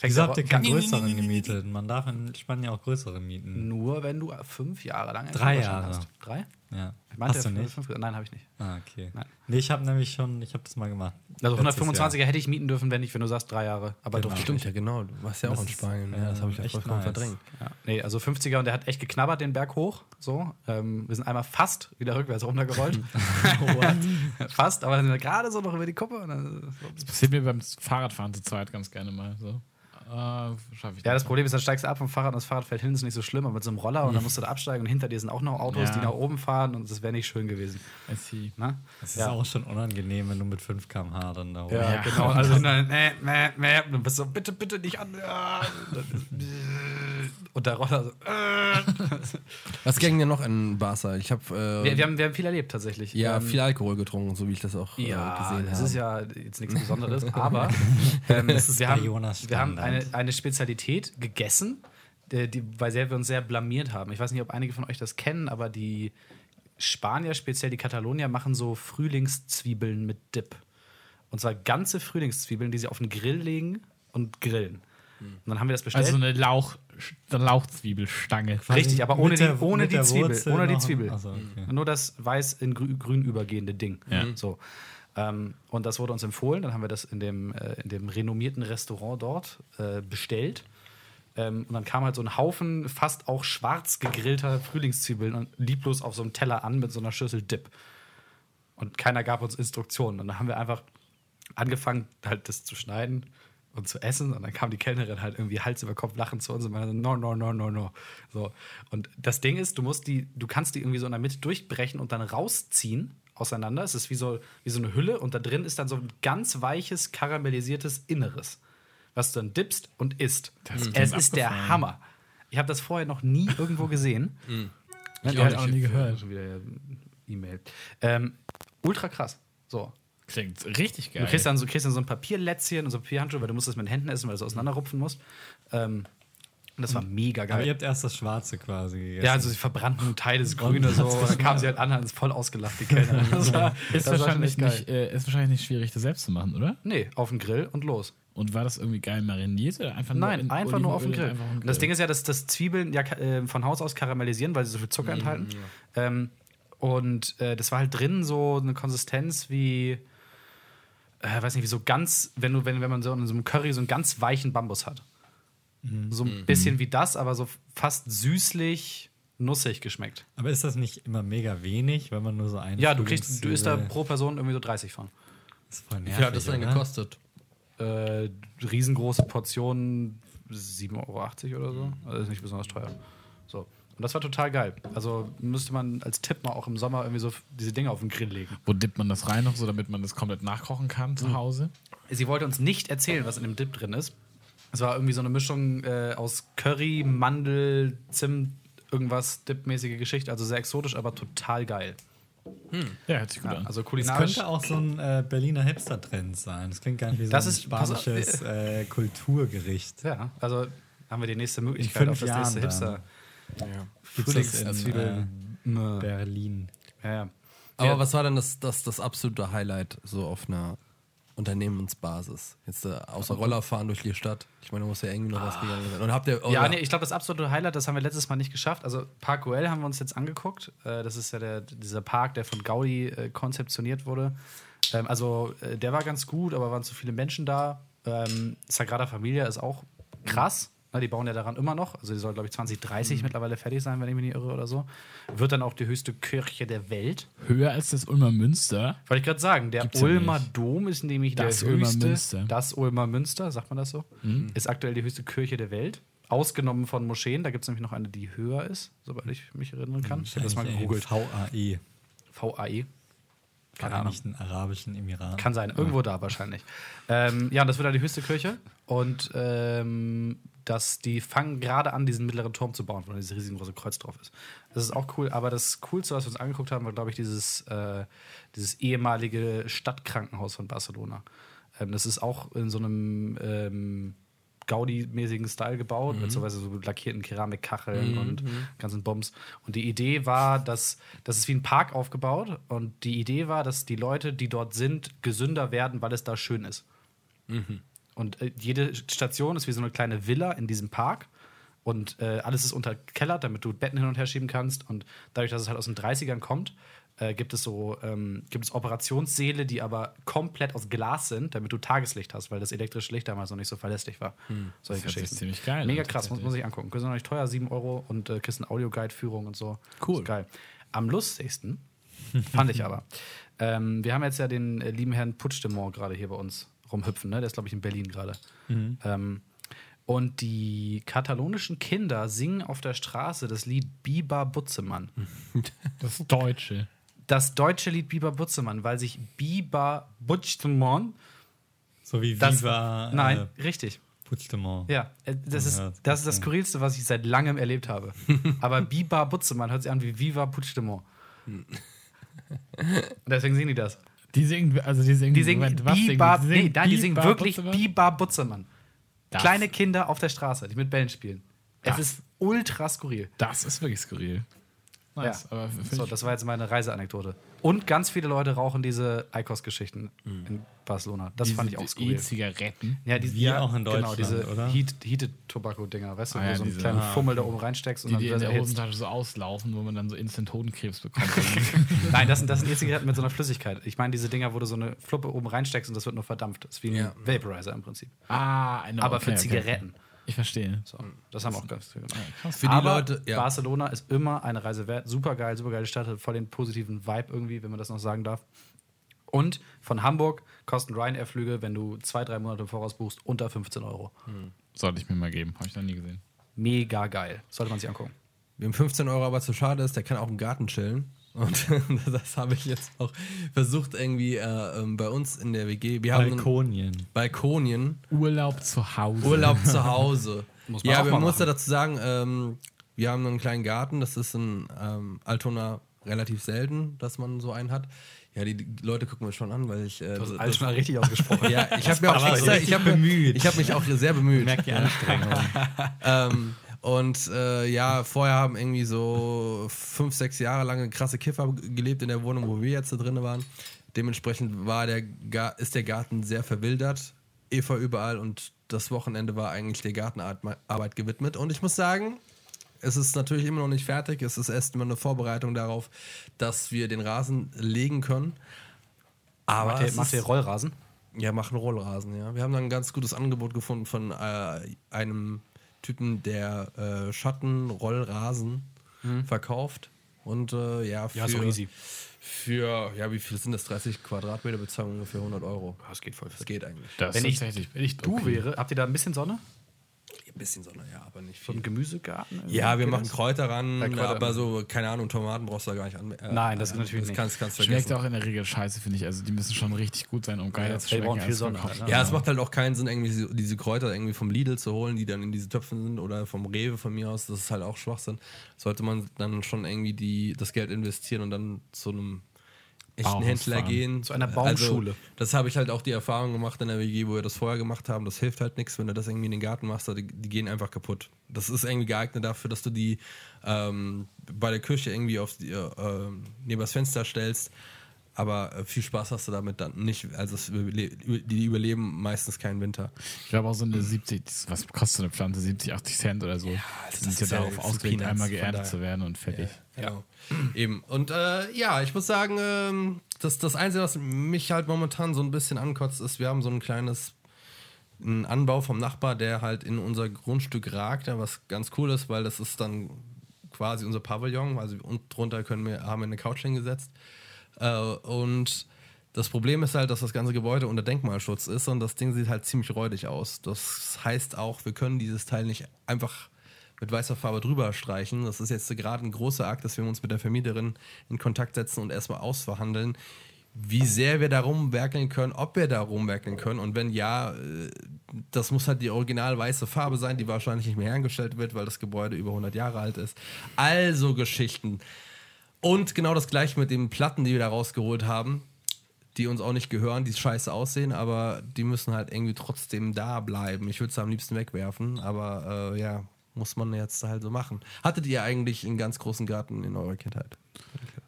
Wieso habt ihr keinen größeren gemietet? Man darf in Spanien auch größere mieten. Nur wenn du fünf Jahre lang Drei Jahre. hast. Drei? Ja. Ich meinte, Hast du nicht? Fünf, nein, habe ich nicht. Ah, okay. Nein. Nee, ich habe nämlich schon, ich habe das mal gemacht. Also Letztes 125er hätte ich mieten dürfen, wenn ich, wenn du sagst drei Jahre. Aber Genau. Stimmt ja, genau. Du warst ja auch Das in ist, Spanien. äh, ja, das habe ich ja echt vollkommen nice. verdrängt. Ja. Nee, also 50er und der hat echt geknabbert den Berg hoch. So. Ähm, wir sind einmal fast wieder rückwärts runtergerollt. fast, aber dann sind wir gerade so noch über die Kuppe. Und dann, Das passiert mir beim Fahrradfahren zu zweit ganz gerne mal. So. Äh, schaff ich ja, das. Problem ist, dann steigst du ab vom Fahrrad und das Fahrrad fällt hin, ist nicht so schlimm, aber mit so einem Roller und dann musst du da absteigen und hinter dir sind auch noch Autos, Ja. die nach oben fahren und das wäre nicht schön gewesen. I see. Ne? Das ist Ja. auch schon unangenehm, wenn du mit 5 km/h dann da hoch. Ja, Ja. genau. Also dann, äh, äh, äh, und dann bist du so, bitte, bitte nicht an. Ja. Und der Roller so. Äh. Was ging denn noch in Barca? Ich habe äh, Wir, wir, haben, wir haben viel erlebt tatsächlich. ja Ähm, viel Alkohol getrunken, so wie ich das auch äh, Ja, gesehen das habe. ist ja jetzt nichts Besonderes, aber ähm, ist wir, haben, Jonas wir haben Standard. Eine, eine Spezialität gegessen, die, die, bei der wir uns sehr blamiert haben. Ich weiß nicht, ob einige von euch das kennen, aber die Spanier, speziell die Katalonier, machen so Frühlingszwiebeln mit Dip. Und zwar ganze Frühlingszwiebeln, die sie auf den Grill legen und grillen. Und dann haben wir das bestellt. Also eine, Lauch, eine Lauchzwiebelstange. Richtig, aber ohne Mit die, der- ohne die der Zwiebel. Wurzel Ohne die Zwiebel. Ach so, okay. Nur das weiß in grü grün übergehende Ding. Ja. So. Ähm, und das wurde uns empfohlen. Dann haben wir das in dem, äh, in dem renommierten Restaurant dort äh, bestellt. Ähm, und dann kam halt so ein Haufen fast auch schwarz gegrillter Frühlingszwiebeln und lieblos auf so einem Teller an mit so einer Schüssel Dip. Und keiner gab uns Instruktionen. Und dann haben wir einfach angefangen, halt das zu schneiden und zu essen. Und dann kam die Kellnerin halt irgendwie Hals über Kopf lachend zu uns und meinte, no, no, no, no, no. So. Und das Ding ist, du musst die, du kannst die irgendwie so in der Mitte durchbrechen und dann rausziehen auseinander. Es ist wie so, wie so eine Hülle und da drin ist dann so ein ganz weiches, karamellisiertes Inneres, was du dann dippst und isst. Das es ist der. Hammer. Ich habe das vorher noch nie irgendwo gesehen. Ich auch nie gehört. Schon wieder E-Mail. Ähm, ultra krass. So. Klingt richtig geil. Du kriegst dann, so, kriegst dann so ein Papierlätzchen und so Papierhandschuhe, weil du musst das mit den Händen essen, weil du es auseinanderrupfen musst. Ähm, und das war mega Aber ihr geil. habt erst das Schwarze quasi gegessen. Ja, also sie verbrannten Teile, das Grüne so. Und dann kam sie halt an, hat uns voll ausgelacht, die Kellnerin. Das war, ist, das wahrscheinlich geil. nicht, äh, ist wahrscheinlich nicht schwierig, das selbst zu machen, oder? Nee, auf den Grill und los. Und war das irgendwie geil mariniert? Oder einfach nur Nein, in einfach nur auf den Olivenöl Grill. einfach auf den Und Das Grill? Ding ist ja, dass, dass Zwiebeln ja äh, von Haus aus karamellisieren, weil sie so viel Zucker enthalten. Ähm, und äh, das war halt drin so eine Konsistenz wie, äh, weiß nicht, wie so ganz, wenn du, wenn, wenn man so in so einem Curry so einen ganz weichen Bambus hat. So ein bisschen wie das, aber so fast süßlich, nussig geschmeckt. Aber ist das nicht immer mega wenig, wenn man nur so eine Ja, du kriegst, du isst da pro Person irgendwie so 30 von. Das ist voll Wie viel hat das nervig, denn oder? gekostet? Äh, riesengroße Portionen, 7,80 Euro oder so. Also ist nicht besonders teuer. So. Und das war total geil. Also müsste man als Tipp mal auch im Sommer irgendwie so diese Dinge auf den Grill legen. Wo dippt man das rein noch so, damit man das komplett nachkochen kann Mhm. zu Hause? Sie wollte uns nicht erzählen, was in dem Dip drin ist. Es war irgendwie so eine Mischung äh, aus Curry, Mandel, Zimt, irgendwas Dip-mäßige Geschichte. Also sehr exotisch, aber total geil. Ja, hört sich gut Ja, an. also Das kulinarisch. könnte auch so ein äh, Berliner Hipster-Trend sein. Das klingt gar nicht wie so Das ein ist- spanisches äh, Kulturgericht. Ja, also haben wir die nächste Möglichkeit fünf auf das nächste Jahren Hipster. Gibt's das in, Frühlingszwiebeln. äh, Berlin. Ja, ja. Aber Ja. was war denn das, das, das absolute Highlight so auf einer Unternehmensbasis? Jetzt äh, außer Roller fahren durch die Stadt. Ich meine, da muss ja irgendwie noch was gegangen sein. Und habt ihr. Ah. Ja, oder- nee, ich glaube, das absolute Highlight, das haben wir letztes Mal nicht geschafft. Also Park Güell haben wir uns jetzt angeguckt. Äh, das ist ja der, dieser Park, der von Gaudi äh, konzeptioniert wurde. Ähm, also äh, der war ganz gut, aber waren zu viele Menschen da. Ähm, Sagrada Familia ist auch krass. Na, die bauen ja daran immer noch. Also die soll, glaube ich, 2030 mittlerweile fertig sein, wenn ich mich nicht irre oder so. Wird dann auch die höchste Kirche der Welt. Höher als das Ulmer Münster. Wollte ich gerade sagen, der Gibt's ja Ulmer nicht. Dom ist nämlich Das der Ulmer höchste. Münster. Das Ulmer Münster, sagt man das so? Mhm. Ist aktuell die höchste Kirche der Welt. Ausgenommen von Moscheen. Da gibt es nämlich noch eine, die höher ist, soweit ich mich erinnern kann. Ich habe das mal gegoogelt. VAE. VAE. Keine Ahnung. Vereinigten Arabischen Emiraten. Kann sein, irgendwo da wahrscheinlich. Ähm, ja, und das wird dann die höchste Kirche. Und ähm, dass die fangen gerade an, diesen mittleren Turm zu bauen, wo dieses riesengroße Kreuz drauf ist. Das ist auch cool, aber das Coolste, was wir uns angeguckt haben, war, glaube ich, dieses, äh, dieses ehemalige Stadtkrankenhaus von Barcelona. Ähm, das ist auch in so einem ähm, Gaudi-mäßigen Style gebaut, Mhm. mit so, lackierten Keramikkacheln und ganzen Bombs. Und die Idee war, dass das ist wie ein Park aufgebaut und die Idee war, dass die Leute, die dort sind, gesünder werden, weil es da schön ist. Und äh, jede Station ist wie so eine kleine Villa in diesem Park. Und äh, alles ist unterkellert, damit du Betten hin und her schieben kannst. Und dadurch, dass es halt aus den 30ern kommt, äh, gibt es so ähm, gibt es Operationssäle, die aber komplett aus Glas sind, damit du Tageslicht hast, weil das elektrische Licht damals noch nicht so verlässlich war. Solche Das sich Geschichten. ziemlich geil Mega krass, muss, tatsächlich. muss ich angucken. Kostet noch nicht teuer, 7 Euro und äh, eine Audioguide-Führung und so. Cool. Ist geil. Am lustigsten fand ich aber. Ähm, wir haben jetzt ja den äh, lieben Herrn Puigdemont gerade hier bei uns rumhüpfen, ne? Der ist, glaube ich, in Berlin gerade. Ähm, und die katalonischen Kinder singen auf der Straße das Lied Biber Butzemann. Das Deutsche. Das deutsche Lied Biber Butzemann, weil sich Biber Butzemann. So wie Das, Viva nein, äh, richtig. Puigdemont. Ja, äh, das ist, Ja, das ist das Skurrilste, was ich seit langem erlebt habe. Aber Biber Butzemann hört sich an wie Viva Puigdemont. Und deswegen singen die das. Die singen, also die singen, Die singen Moment, was Biber, singen nee, nein, die singen wirklich Butzemann? Biber Butzemann. Das- Kleine Kinder auf der Straße, die mit Bällen spielen. Es Das- ist ultra skurril. Das ist wirklich skurril. Nice, Ja. So, das war jetzt meine Reiseanekdote. Und ganz viele Leute rauchen diese Eikos-Geschichten in Barcelona. Das diese fand ich auch skurril. E-Zigaretten. Ja, die, ja, auch in Genau, Deutschland, diese oder? Heat, Heated Tobacco-Dinger, weißt du, Ah wo ja, du so einen diese- kleinen ah, Fummel da oben reinsteckst und Die, dann die in der er. Hosentasche so auslaufen, wo man dann so instant Hodenkrebs bekommt. Nein, das sind, das sind E-Zigaretten mit so einer Flüssigkeit. Ich meine diese Dinger, wo du so eine Fluppe oben reinsteckst und das wird nur verdampft. Das ist wie ein Ja. Vaporizer im Prinzip. ah, eine, Aber okay, für okay. Ich verstehe. So, das haben auch ganz viele gemacht. Für die Aber Leute, ja. Barcelona ist immer eine Reise wert. Super geil, super geile Stadt, hat voll den positiven Vibe irgendwie, wenn man das noch sagen darf. Und von Hamburg kosten Ryanair-Flüge, wenn du zwei, drei Monate im Voraus buchst, unter 15 Euro. Sollte ich mir mal geben. Habe ich noch nie gesehen. Mega geil. Sollte man sich angucken. Wem 15 Euro aber zu schade ist, der kann auch im Garten chillen. Und das habe ich jetzt auch versucht, irgendwie äh, ähm, bei uns in der WG. Wir haben einen Balkonien. Balkonien, Urlaub zu Hause. Urlaub zu Hause. Muss man ja, auch wir mal muss ja dazu sagen, ähm, wir haben einen kleinen Garten. Das ist in ähm, Altona relativ selten, dass man so einen hat. Ja, die, die Leute gucken mir schon an, weil ich. Äh, Das ist das- alles mal richtig ausgesprochen. ja, ich habe mir auch extra, ich habe bemüht. Ich habe mich auch sehr bemüht. Merkt die Anstrengung. ähm, und äh, ja, vorher haben irgendwie so fünf, sechs Jahre lange krasse Kiffer gelebt in der Wohnung, wo wir jetzt da drin waren. Dementsprechend war der ist der Garten sehr verwildert, Eva überall und das Wochenende war eigentlich der Gartenarbeit gewidmet. Und ich muss sagen, es ist natürlich immer noch nicht fertig. Es ist erst immer eine Vorbereitung darauf, dass wir den Rasen legen können. Aber Macht ihr, macht ihr Rollrasen? ja, machen Rollrasen, ja. Wir haben dann ein ganz gutes Angebot gefunden von äh, einem Typen, der äh, Schattenrollrasen verkauft. Und äh, ja, für, Ja, so easy. für, ja, wie viel sind das? 30 Quadratmeter bezahlen ungefähr 100 Euro. Das geht voll Das geht eigentlich. Das Wenn ich. Wenn ich Du wäre, habt ihr da ein bisschen Sonne? Ein bisschen Sonne, ja, aber nicht So viel. ein Gemüsegarten? Ja, wir machen das? Kräuter ran, Kräuter. aber so, keine Ahnung, Tomaten brauchst du da gar nicht an. Äh, Nein, das äh, natürlich das nicht. Kannst, kannst Schmeckt vergessen. auch in der Regel scheiße, finde ich. Also die müssen schon richtig gut sein, um geil Ja, zu schmecken. brauchen viel Sonne halt, Ja, es macht halt auch keinen Sinn, irgendwie diese, diese Kräuter irgendwie vom Lidl zu holen, die dann in diese Töpfen sind oder vom Rewe von mir aus. Das ist halt auch Schwachsinn. Sollte man dann schon irgendwie die, das Geld investieren und dann zu einem echten Händler gehen. Zu einer Baumschule. Also, das habe ich halt auch die Erfahrung gemacht in der WG, wo wir das vorher gemacht haben. Das hilft halt nichts, wenn du das irgendwie in den Garten machst, die, die gehen einfach kaputt. Das ist irgendwie geeignet dafür, dass du die ähm, bei der Küche irgendwie auf die, äh, neben das Fenster stellst. Aber äh, viel Spaß hast du damit dann nicht. Also es die überleben meistens keinen Winter. Ich glaube auch so eine 70, das- was kostet eine Pflanze? 70, 80 Cent oder so. das die sind ist ja ja darauf ausgelegt, einmal geerntet zu werden und fertig. Genau. Eben. Und äh, ja, ich muss sagen, ähm, das, das Einzige, was mich halt momentan so ein bisschen ankotzt, ist, wir haben so ein kleines einen Anbau vom Nachbar, der halt in unser Grundstück ragt, ja, was ganz cool ist, weil das ist dann quasi unser Pavillon, also und drunter können wir, haben wir eine Couch hingesetzt. Äh, und das Problem ist halt, dass das ganze Gebäude unter Denkmalschutz ist und das Ding sieht halt ziemlich räudig aus. Das heißt auch, wir können dieses Teil nicht einfach mit weißer Farbe drüber streichen. Das ist jetzt gerade ein großer Akt, dass wir uns mit der Vermieterin in Kontakt setzen und erstmal ausverhandeln, wie sehr wir da rumwerkeln können, ob wir da rumwerkeln können. Und wenn ja, äh, das muss halt die original weiße Farbe sein, die wahrscheinlich nicht mehr hergestellt wird, weil das Gebäude über 100 Jahre alt ist. Also Geschichten. Und genau das gleiche mit den Platten, die wir da rausgeholt haben. die uns auch nicht gehören, die scheiße aussehen, aber die müssen halt irgendwie trotzdem da bleiben. Ich würde es am liebsten wegwerfen, aber äh, ja, muss man jetzt halt so machen. Hattet ihr eigentlich einen ganz großen Garten in eurer Kindheit?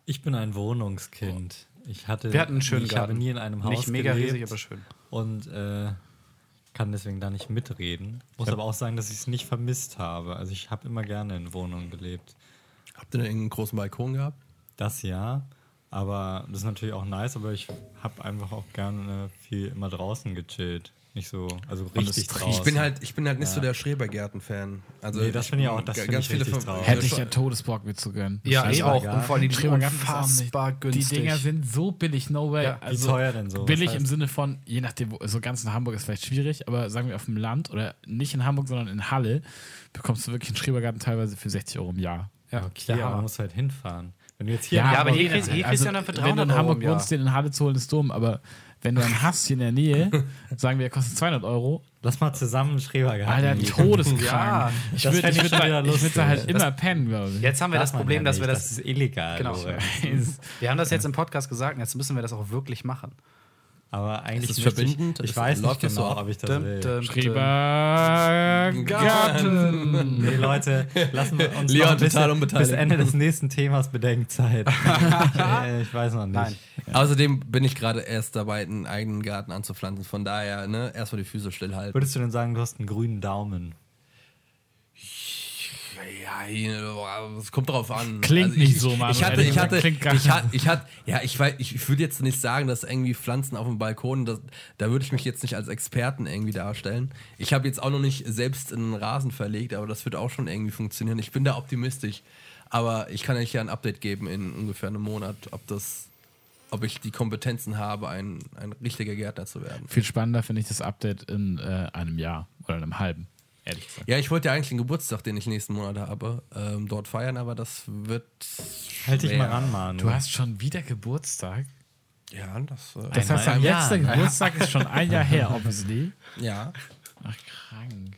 Ich bin ein Wohnungskind. Ich hatte, Wir hatten einen schönen ich Garten. habe nie in einem Haus Nicht mega gelebt riesig, aber schön. und äh, kann deswegen da nicht mitreden. Muss aber auch sagen, dass ich es nicht vermisst habe. Also ich habe immer gerne in Wohnungen gelebt. Habt ihr denn einen großen Balkon gehabt? Das ja, aber das ist natürlich auch nice, aber ich habe einfach auch gerne viel immer draußen gechillt. Nicht so, also richtig draußen. Ich bin halt, ich bin halt nicht Ja. so der Schrebergärten-Fan. Also Nee, das finde ich auch- das ga- finde ich richtig von- traurig. Hätte ich ja Todesbock mir zu gönnen. Ja, ich auch. Und vor allem die unfassbar günstig. Die Dinger sind so billig, no way. Ja, Wie also teuer denn so? Billig Was im heißt- Sinne von, je nachdem, wo, so ganz in Hamburg ist vielleicht schwierig, aber sagen wir auf dem Land oder nicht in Hamburg, sondern in Halle, bekommst du wirklich einen Schrebergarten teilweise für 60 Euro im Jahr. Ja, aber Hammer. man muss halt hinfahren. Wenn du jetzt hier Ja, in aber Hamburg- hier kriegst- hier kriegst du ja dann für Also, wenn du 300 in Euro Hamburg Jahr. wohnst, den in Halle zu holen, ist dumm, aber wenn du einen hast hier in der Nähe, sagen wir, er kostet 200 Euro, Lass mal zusammen einen Schrebergarten. Alter, todeskrank. Ja, ich das würde ich würd da, ich würd da halt immer pennen, glaube ich. Jetzt haben wir das man Problem, ja dass wir Das das. ist illegal. Genau. Wir haben das jetzt im Podcast gesagt und jetzt müssen wir das auch wirklich machen. Aber eigentlich Ist es möchte ich- verbindend? Ich Ist- weiß nicht das so genau, ab? ob ich das will. Schrebergarten. Nee, Leute, lassen wir uns Leon total unbeteiligt. bis Ende des nächsten Themas Bedenkzeit. ich, äh, ich weiß noch nicht. Nein. Außerdem bin ich gerade erst dabei, einen eigenen Garten anzupflanzen. Von daher, ne, erstmal die Füße stillhalten. Würdest du denn sagen, du hast einen grünen Daumen? Ja, es kommt drauf an. Klingt ich, nicht so, Manuel. Ich hatte, ich hatte, Klingt gar ich hatte, ich hatte, ja, ich weiß, ich, ich würde jetzt nicht sagen, dass irgendwie Pflanzen auf dem Balkon, das, da würde ich mich jetzt nicht als Experten irgendwie darstellen. Ich habe jetzt auch noch nicht selbst einen Rasen verlegt, aber das wird auch schon irgendwie funktionieren. Ich bin da optimistisch. Aber ich kann euch ja ein Update geben in ungefähr einem Monat, ob das, ob ich die Kompetenzen habe, ein, ein richtiger Gärtner zu werden. Viel spannender finde ich das Update in äh, einem Jahr oder einem halben, ehrlich gesagt. Ja, ich wollte ja eigentlich den Geburtstag, den ich nächsten Monat habe, ähm, dort feiern, aber das wird. Halt dich mal ran, Manu. Du hast schon wieder Geburtstag? Ja, das. Äh, Das heißt, dein letzter. Geburtstag ist schon ein Jahr her, obviously. ja. Ach, krank.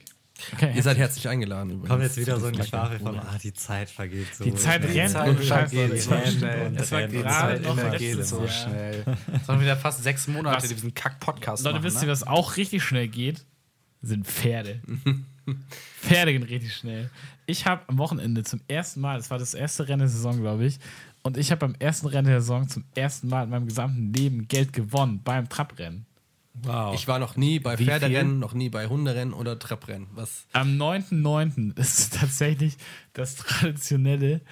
Okay, Ihr seid herzlich eingeladen. Übrigens. Kommt jetzt wieder so ein Geschwafel von, ah, die Zeit vergeht so. Die Zeit schnell. rennt Zeit und vergeht so schnell. und Es war gerade Zeit noch vergeht so schnell. Das waren wieder fast sechs Monate Was- diesen Kack-Podcast Leute, machen, wisst ihr, ne? was auch richtig schnell geht? Sind Pferde. Pferde gehen richtig schnell. Ich habe am Wochenende zum ersten Mal, das war das erste Rennen der Saison, glaube ich, und ich habe beim ersten Rennen der Saison zum ersten Mal in meinem gesamten Leben Geld gewonnen beim Trabrennen. Wow. Ich war noch nie bei Wie Pferderennen, noch nie bei Hunderennen oder Trepprennen. Was? Am 9.9. ist tatsächlich das traditionelle,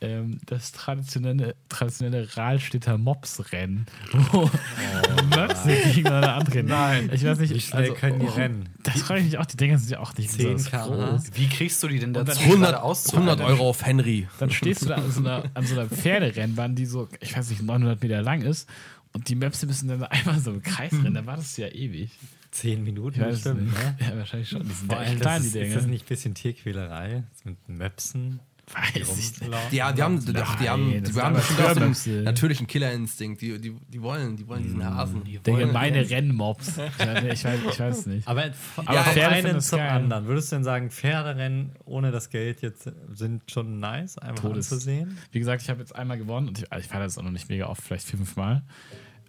ähm, das traditionelle, traditionelle Rahlstädter Mops-Rennen, wo Möpse gegeneinander antreten. Nein, ich weiß nicht, Wie schnell können die rennen? Das frage ich mich auch, die Dinger sind ja auch nicht 10 besonders km/h. groß. Wie kriegst du die denn dazu, 100, gerade auszuhalten? 100 Euro auf Henry. Dann stehst du da an so einer, an so einer Pferderennbahn, die so, ich weiß nicht, 900 Meter lang ist und die Möpse müssen dann einmal so im Kreis rennen, da wartest du ja ewig. Zehn Minuten bestimmt, ne? Ja, wahrscheinlich schon. Die sind Vor allem, das klein, die ist, ist das nicht ein bisschen Tierquälerei? Das mit Möpsen? Weiß ich nicht. Ja, die haben, doch, die haben, die haben bestimmt auch so einen natürlichen Killerinstinkt. Die, die, die wollen, die wollen diesen Hasen. Die Der wollen gemeine Rennmobs. Ja, nee, ich, weiß, ich weiß nicht. Aber, Aber Pferde vom einen zum geil. anderen. Würdest du denn sagen, Pferderennen ohne das Geld jetzt sind schon nice, einfach Todes. anzusehen? Wie gesagt, ich habe jetzt einmal gewonnen und ich, ich fahre das auch noch nicht mega oft, vielleicht vier, fünf Mal.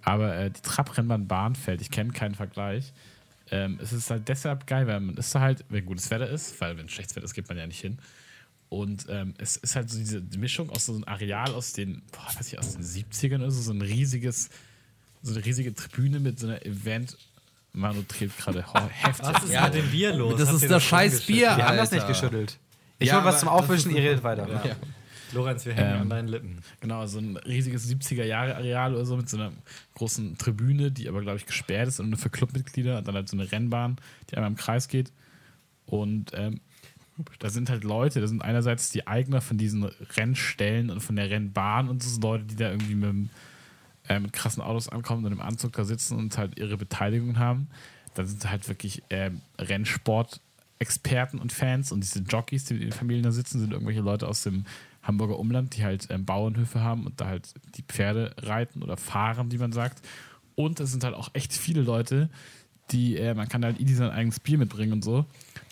Aber äh, die Trabrennbahn Bahnfeld, ich kenne keinen Vergleich. Ähm, es ist halt deshalb geil, weil man ist halt, wenn gutes Wetter ist, weil wenn schlechtes Wetter ist, geht man ja nicht hin. Und ähm, es ist halt so diese Mischung aus so einem Areal aus den, boah, weiß ich, aus den 70ern oder so, so ein riesiges, so eine riesige Tribüne mit so einer Event. Manu dreht gerade heftig. Was ist Ja, mit dem Bier los? das Habt ist das scheiß? Bier. Wir haben das nicht geschüttelt. Ich Ja, will was zum Aufwischen, ihr redet weiter. Ja. Lorenz, wir hängen Ähm, an deinen Lippen. Genau, so ein riesiges 70er-Jahre-Areal oder so mit so einer großen Tribüne, die aber, glaube ich, gesperrt ist und nur für Clubmitglieder und dann halt so eine Rennbahn, die einmal im Kreis geht. Und ähm, da sind halt Leute, da sind einerseits die Eigner von diesen Rennstellen und von der Rennbahn und so sind Leute, die da irgendwie mit, äh, mit krassen Autos ankommen und im Anzug da sitzen und halt ihre Beteiligung haben. Dann sind halt wirklich ähm, Rennsport-Experten und Fans und diese Jockeys, die mit ihren Familien da sitzen, sind irgendwelche Leute aus dem Hamburger Umland, die halt ähm, Bauernhöfe haben und da halt die Pferde reiten oder fahren, wie man sagt. Und es sind halt auch echt viele Leute, die, äh, man kann halt easy sein eigenes Bier mitbringen und so.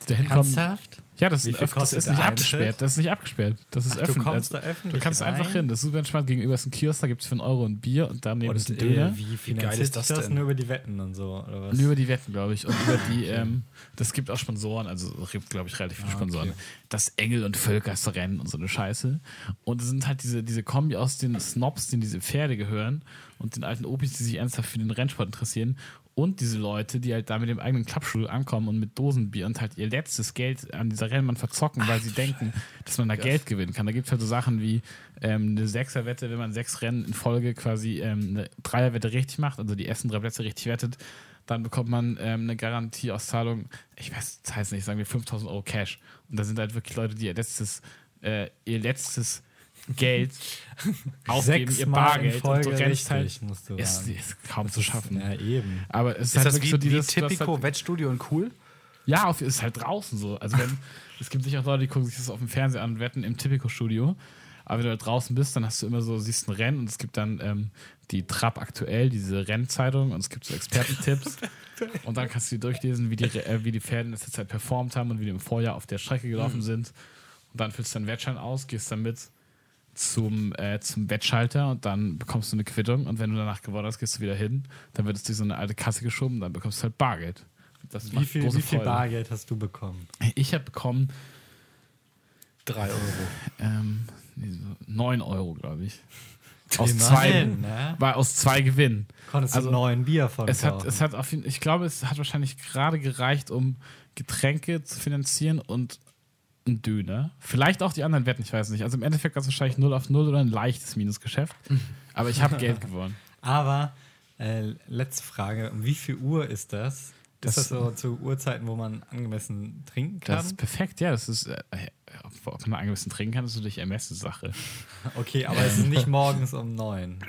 Die da hinkommen. Ernsthaft? Ja, das, Wie ist, das ist nicht abgesperrt. Das ist nicht abgesperrt. Das ist Ach, du öffentlich. kommst Also, da öffentlich Du kannst einfach rein? hin. Das ist super entspannt. Gegenüber ist ein Kiosk, da gibt es für einen Euro ein Bier und daneben ist ein Und Döner. äh, wie geil finanziert ist das denn? Nur über die Wetten und so, oder was? Und über die Wetten, glaube ich. Und über die, ähm, das gibt auch Sponsoren, also es gibt, glaube ich, relativ viele Ah, Sponsoren. okay. Das Engel- und Völkersrennen und so eine Scheiße. Und es sind halt diese, diese Kombi aus den Snobs, denen diese Pferde gehören und den alten Opis, die sich ernsthaft für den Rennsport interessieren. Und diese Leute, die halt da mit dem eigenen Klappstuhl ankommen und mit Dosenbier und halt ihr letztes Geld an dieser Rennbahn verzocken, weil sie denken, dass man da Geld gewinnen kann. Da gibt es halt so Sachen wie ähm, eine Sechserwette, wenn man sechs Rennen in Folge quasi ähm, eine Dreierwette richtig macht, also die ersten drei Plätze richtig wettet, dann bekommt man ähm, eine Garantieauszahlung, ich weiß, das heißt nicht, sagen wir 5000 Euro Cash. Und da sind halt wirklich Leute, die ihr letztes, äh, ihr letztes Geld ausgeben, ihr Bargeld Folge und rennst richtig, halt. musst du Ist, sagen. ist kaum zu schaffen. Ja, eben. Aber es ist, Ist halt das wirklich wie, so wie dieses. Tipico halt, Wettstudio und cool? ja, auf, ist halt draußen so. Also wenn, es gibt sicher auch Leute, die gucken sich das auf dem Fernseher an und wetten im Tipico-Studio. Aber wenn du da draußen bist, dann hast du immer so, siehst ein Rennen und es gibt dann ähm, die Trap aktuell, diese Rennzeitung und es gibt so Expertentipps. und dann kannst du dir durchlesen, wie die, äh, wie die Pferde in letzter Zeit performt haben und wie die im Vorjahr auf der Strecke gelaufen sind. Und dann füllst du deinen Wettschein aus, gehst dann mit zum, äh, zum Wettschalter und dann bekommst du eine Quittung und wenn du danach gewonnen hast, gehst du wieder hin, dann wird es durch so eine alte Kasse geschoben und dann bekommst du halt Bargeld. Das Wie viel, wie viel. Bargeld hast du bekommen? Ich habe bekommen Drei Euro. ähm, nee, so 9 Euro, glaube ich. Aus zwei, Immerhin, ne? war aus zwei Gewinnen. Konntest Also, du neuen Bier von Es hat, es hat auf jeden, ich glaube, es hat wahrscheinlich gerade gereicht, um Getränke zu finanzieren und einen Döner. Vielleicht auch die anderen Wetten, ich weiß nicht. Also im Endeffekt war es wahrscheinlich 0 auf 0 oder ein leichtes Minusgeschäft. Aber ich habe Geld gewonnen. Aber äh, letzte Frage: Um wie viel Uhr ist das? Das- ist das so zu Uhrzeiten, wo man angemessen trinken kann? Das ist perfekt, ja. Das ist, äh, ob, ob man angemessen trinken kann, ist natürlich Ermessenssache. okay, aber es ist nicht morgens um neun.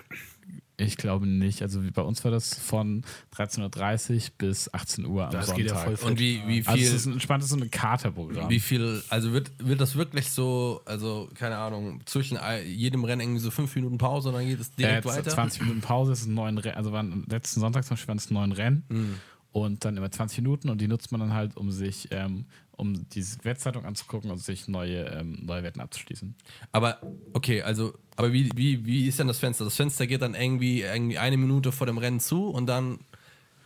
Ich glaube nicht. Also wie bei uns war das von 13.30 Uhr bis 18 Uhr am Das Sonntag. geht ja voll. Und wie, wie Also es ist viel, ein entspanntes so ein Katerprogramm. wie viel, also wird, wird das wirklich so, also keine Ahnung, zwischen jedem Rennen irgendwie so fünf Minuten Pause und dann geht es direkt äh, weiter? 20 Minuten Pause, es ist ein neun Rennen, also waren letzten Sonntag zum Beispiel waren es neun Rennen Mhm. und dann immer 20 Minuten und die nutzt man dann halt, um sich, ähm, um diese Wettzeitung anzugucken und sich neue, ähm, neue Wetten abzuschließen. Aber, okay, also, aber wie, wie, wie ist denn das Fenster? Das Fenster geht dann irgendwie, irgendwie eine Minute vor dem Rennen zu und dann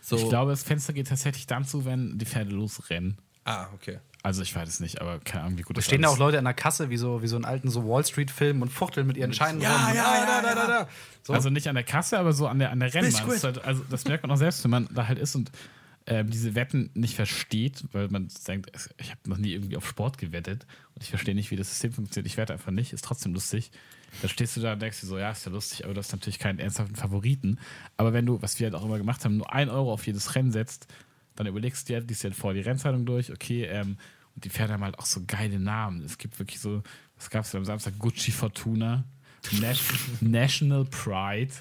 so. Ich glaube, das Fenster geht tatsächlich dann zu, wenn die Pferde losrennen. Ah, okay. Also ich weiß es nicht, aber keine Ahnung, wie gut Da das stehen da alles- auch Leute an der Kasse, wie so, wie so einen alten so Wall Street-Film und fuchteln mit ihren Scheinen Ja, rum. ja, Ah, ja, da, da, ja. da, da. So. Also nicht an der Kasse, aber so an der, an der Rennbahn. Das, ist halt, also das merkt man auch selbst, wenn man da halt ist und ähm, diese Wetten nicht versteht, weil man denkt, ich habe noch nie irgendwie auf Sport gewettet und ich verstehe nicht, wie das System funktioniert. Ich wette einfach nicht, ist trotzdem lustig. Da stehst du da und denkst dir so, ja, ist ja lustig, aber du hast natürlich keinen ernsthaften Favoriten. Aber wenn du, was wir halt auch immer gemacht haben, nur ein Euro auf jedes Rennen setzt, dann überlegst du dir, liest dir halt vorher die Rennzeitung durch, okay, ähm, und die Pferde haben halt auch so geile Namen. Es gibt wirklich so, was gab es am Samstag? Gucci Fortuna. National Pride,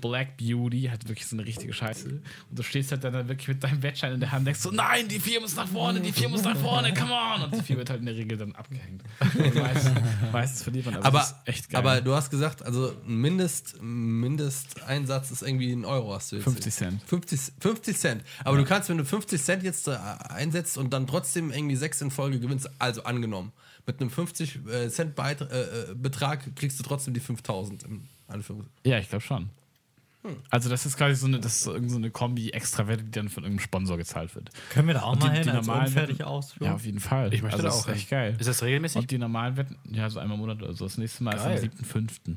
Black Beauty, hat wirklich so eine richtige Scheiße. Und du stehst halt dann da wirklich mit deinem Wettschein in der Hand und denkst so, nein, die vier muss nach vorne, die vier muss nach vorne, come on! Und die vier wird halt in der Regel dann abgehängt. Und meistens, meistens verliert man, aber, Aber, das ist echt geil. aber du hast gesagt, also Mindest, Mindesteinsatz ist irgendwie ein Euro, hast du jetzt. 50 Cent. 50, 50 Cent. Aber du kannst, wenn du 50 Cent jetzt einsetzt und dann trotzdem irgendwie sechs in Folge gewinnst, also angenommen, mit einem 50 äh, Cent Beit äh, äh, Betrag kriegst du trotzdem die 5000 im Anführungs. Ja, ich glaube schon. Also das ist quasi so eine, das ist so eine Kombi extra Wette, die dann von irgendeinem Sponsor gezahlt wird. Können wir da auch Und mal die- hin die als normalen unfertig Wetten- ausführen? Ja, auf jeden Fall. Ich möchte also da das auch ist echt geil. Ist das regelmäßig? Und die normalen Wetten, ja, so einmal im Monat oder so. Das nächste Mal Geil. ist am 7.5.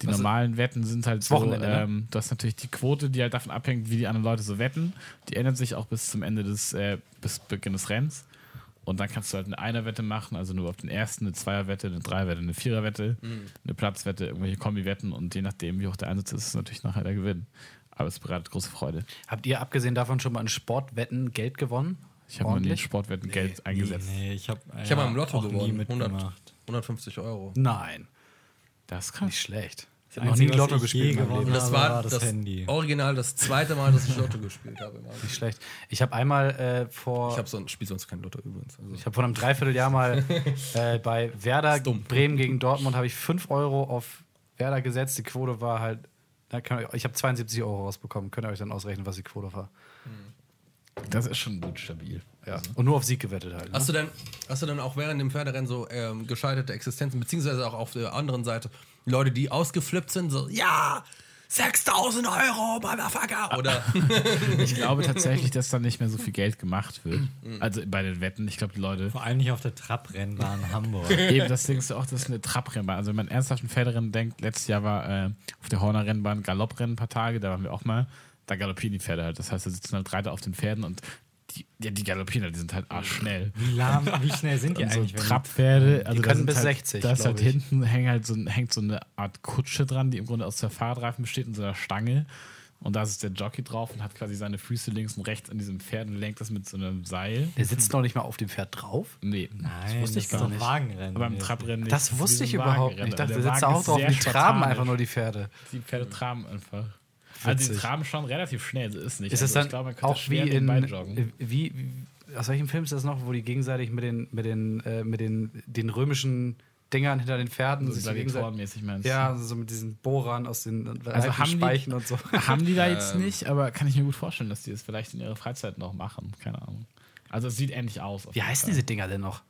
Die Was- normalen Wetten sind halt so, Wochenende, ne? ähm, du hast natürlich die Quote, die halt davon abhängt, wie die anderen Leute so wetten. Die ändert sich auch bis zum Ende des, äh, bis Beginn des Rennens. Und dann kannst du halt eine Einer-Wette machen, also nur auf den ersten, eine Zweier-Wette, eine Dreier-Wette, eine Vierer-Wette, eine Platzwette, irgendwelche Kombi-Wetten und je nachdem, wie hoch der Einsatz ist, ist es natürlich nachher der Gewinn. Aber es bereitet große Freude. Habt ihr abgesehen davon schon mal in Sportwetten Geld gewonnen? Ich habe mal in den Ordentlich? Sportwetten Geld eingesetzt. Nee, ich habe Ich habe mal im Lotto auch nie gewonnen. 100, mitgemacht. 150 Euro. Nein, Das kann nicht schlecht. Ich habe noch nie Lotto gespielt gewonnen das war war das das, Handy. Original das zweite Mal, dass ich Lotto gespielt habe. Nicht schlecht. Ich habe einmal äh, vor. Ich habe so, spiele sonst kein Lotto übrigens. Also. Ich habe vor einem Dreivierteljahr mal äh, bei Werder Bremen gegen Dortmund habe ich 5 Euro auf Werder gesetzt. Die Quote war halt, da kann ich, ich habe 72 Euro rausbekommen. Könnt ihr euch dann ausrechnen, was die Quote war. Das ist schon gut stabil. Ja. Und nur auf Sieg gewettet halt. Ne? Hast du denn, hast du dann auch während dem Pferderennen so ähm, gescheiterte Existenzen, beziehungsweise auch auf der anderen Seite Leute, die ausgeflippt sind, so, ja, 6000 Euro, Motherfucker, oder? Ich glaube tatsächlich, dass da nicht mehr so viel Geld gemacht wird. Also bei den Wetten. Ich glaube, die Leute. Vor allem nicht auf der Trabrennbahn Hamburg. Eben, das Ding ist auch, das ist eine Trabrennbahn. Also, wenn man ernsthaft ein Pferderennen denkt, letztes Jahr war äh, auf der Horner Rennbahn Galopprennen ein paar Tage, da waren wir auch mal. Da galoppieren die Pferde halt. Das heißt, da sitzen halt Reiter auf den Pferden und die, ja, die galoppieren die sind halt arschschnell. Wie lahm, wie schnell sind die Und so eigentlich? wenn die- Trappferde, also da können bis halt, 60, Da ist halt ich. hinten hängt halt so, hängt so eine Art Kutsche dran, die im Grunde aus zwei Fahrradreifen besteht und so einer Stange. Und da ist der Jockey drauf und hat quasi seine Füße links und rechts an diesem Pferd und lenkt das mit so einem Seil. Der sitzt noch nicht mal auf dem Pferd drauf. Nee. Nein, wusste ich das gar ist doch nicht. Wagenrennen. Aber beim Traprennen nicht. Das wusste ich so überhaupt nicht. Ich dachte, Der der sitzt auch drauf. Die traben einfach nur die Pferde. Die Pferde traben einfach. Also die traben schon relativ schnell, so ist nicht. Ist also es dann ich glaube, man könnte auch schwer wie in. joggen. äh, Wie, wie, aus welchem Film ist das noch, wo die gegenseitig mit den, mit den, äh, mit den, den römischen Dingern hinter den Pferden So. Gladiatorenmäßig meinst du? Ja, so mit diesen Bohrern aus den Also alten haben die- Speichen und so. Haben die da jetzt Ähm. nicht, aber kann ich mir gut vorstellen, dass die das vielleicht in ihrer Freizeit noch machen. Keine Ahnung. Also es sieht ähnlich aus. Wie heißen Fall. diese Dinger denn noch?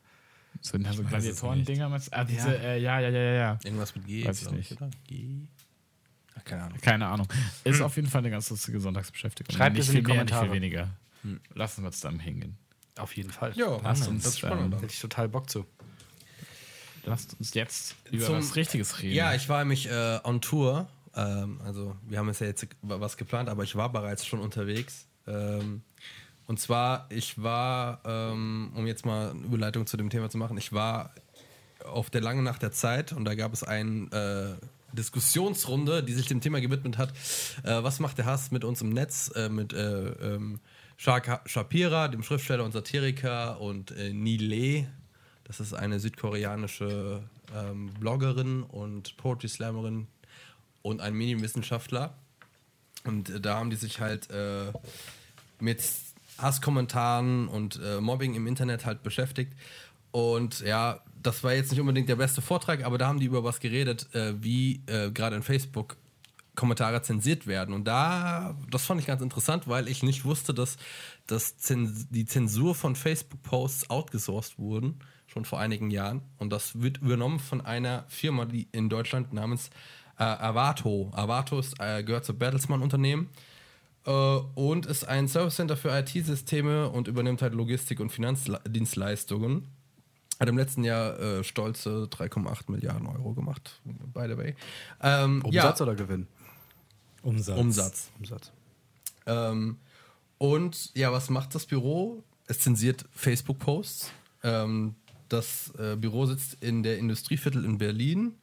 So, so Gladiatoren-Dinger meinst du? Ah, diese, Ja. äh, ja, ja, ja, ja. Irgendwas mit G, Weiß ich glaub nicht. oder? G. Keine Ahnung. Keine Ahnung. Ist auf jeden Fall eine ganz lustige Sonntagsbeschäftigung. Schreibt nicht es in die viel mehr, nicht Kommentare. viel weniger. Lassen wir zusammen hingehen. Auf jeden Fall. Ja, Lasst uns, das ist spannend. ähm, Hätte ich total Bock zu. Lasst uns jetzt über Zum- was Richtiges reden. Ja, ich war nämlich äh, on Tour. Ähm, also, wir haben jetzt ja jetzt was geplant, aber ich war bereits schon unterwegs. Ähm, und zwar, ich war, ähm, um jetzt mal eine Überleitung zu dem Thema zu machen, ich war auf der langen Nacht der Zeit und da gab es eine äh, Diskussionsrunde, die sich dem Thema gewidmet hat. Äh, was macht der Hass mit uns im Netz? Äh, mit äh, ähm, Shapira, dem Schriftsteller und Satiriker, und äh, Nile, das ist eine südkoreanische ähm, Bloggerin und Poetry Slammerin und ein Medienwissenschaftler. Und äh, da haben die sich halt äh, mit Hasskommentaren und äh, Mobbing im Internet halt beschäftigt. Und ja, das war jetzt nicht unbedingt der beste Vortrag, aber da haben die über was geredet, äh, wie äh, gerade in Facebook Kommentare zensiert werden. Und da, das fand ich ganz interessant, weil ich nicht wusste, dass, dass Zens die Zensur von Facebook-Posts outgesourced wurden, schon vor einigen Jahren. Und das wird übernommen von einer Firma, die in Deutschland namens äh, Avato. Avato ist, äh, gehört zu Bertelsmann-Unternehmen äh, und ist ein Service Center für IT-Systeme und übernimmt halt Logistik- und Finanzdienstleistungen. Hat im letzten Jahr äh, stolze 3,8 Milliarden Euro gemacht, by the way. Ähm, Umsatz ja, oder Gewinn? Umsatz. Umsatz. Umsatz. Ähm, und ja, was macht das Büro? Es zensiert Facebook-Posts. Ähm, das äh, Büro sitzt in der Industrieviertel in Berlin,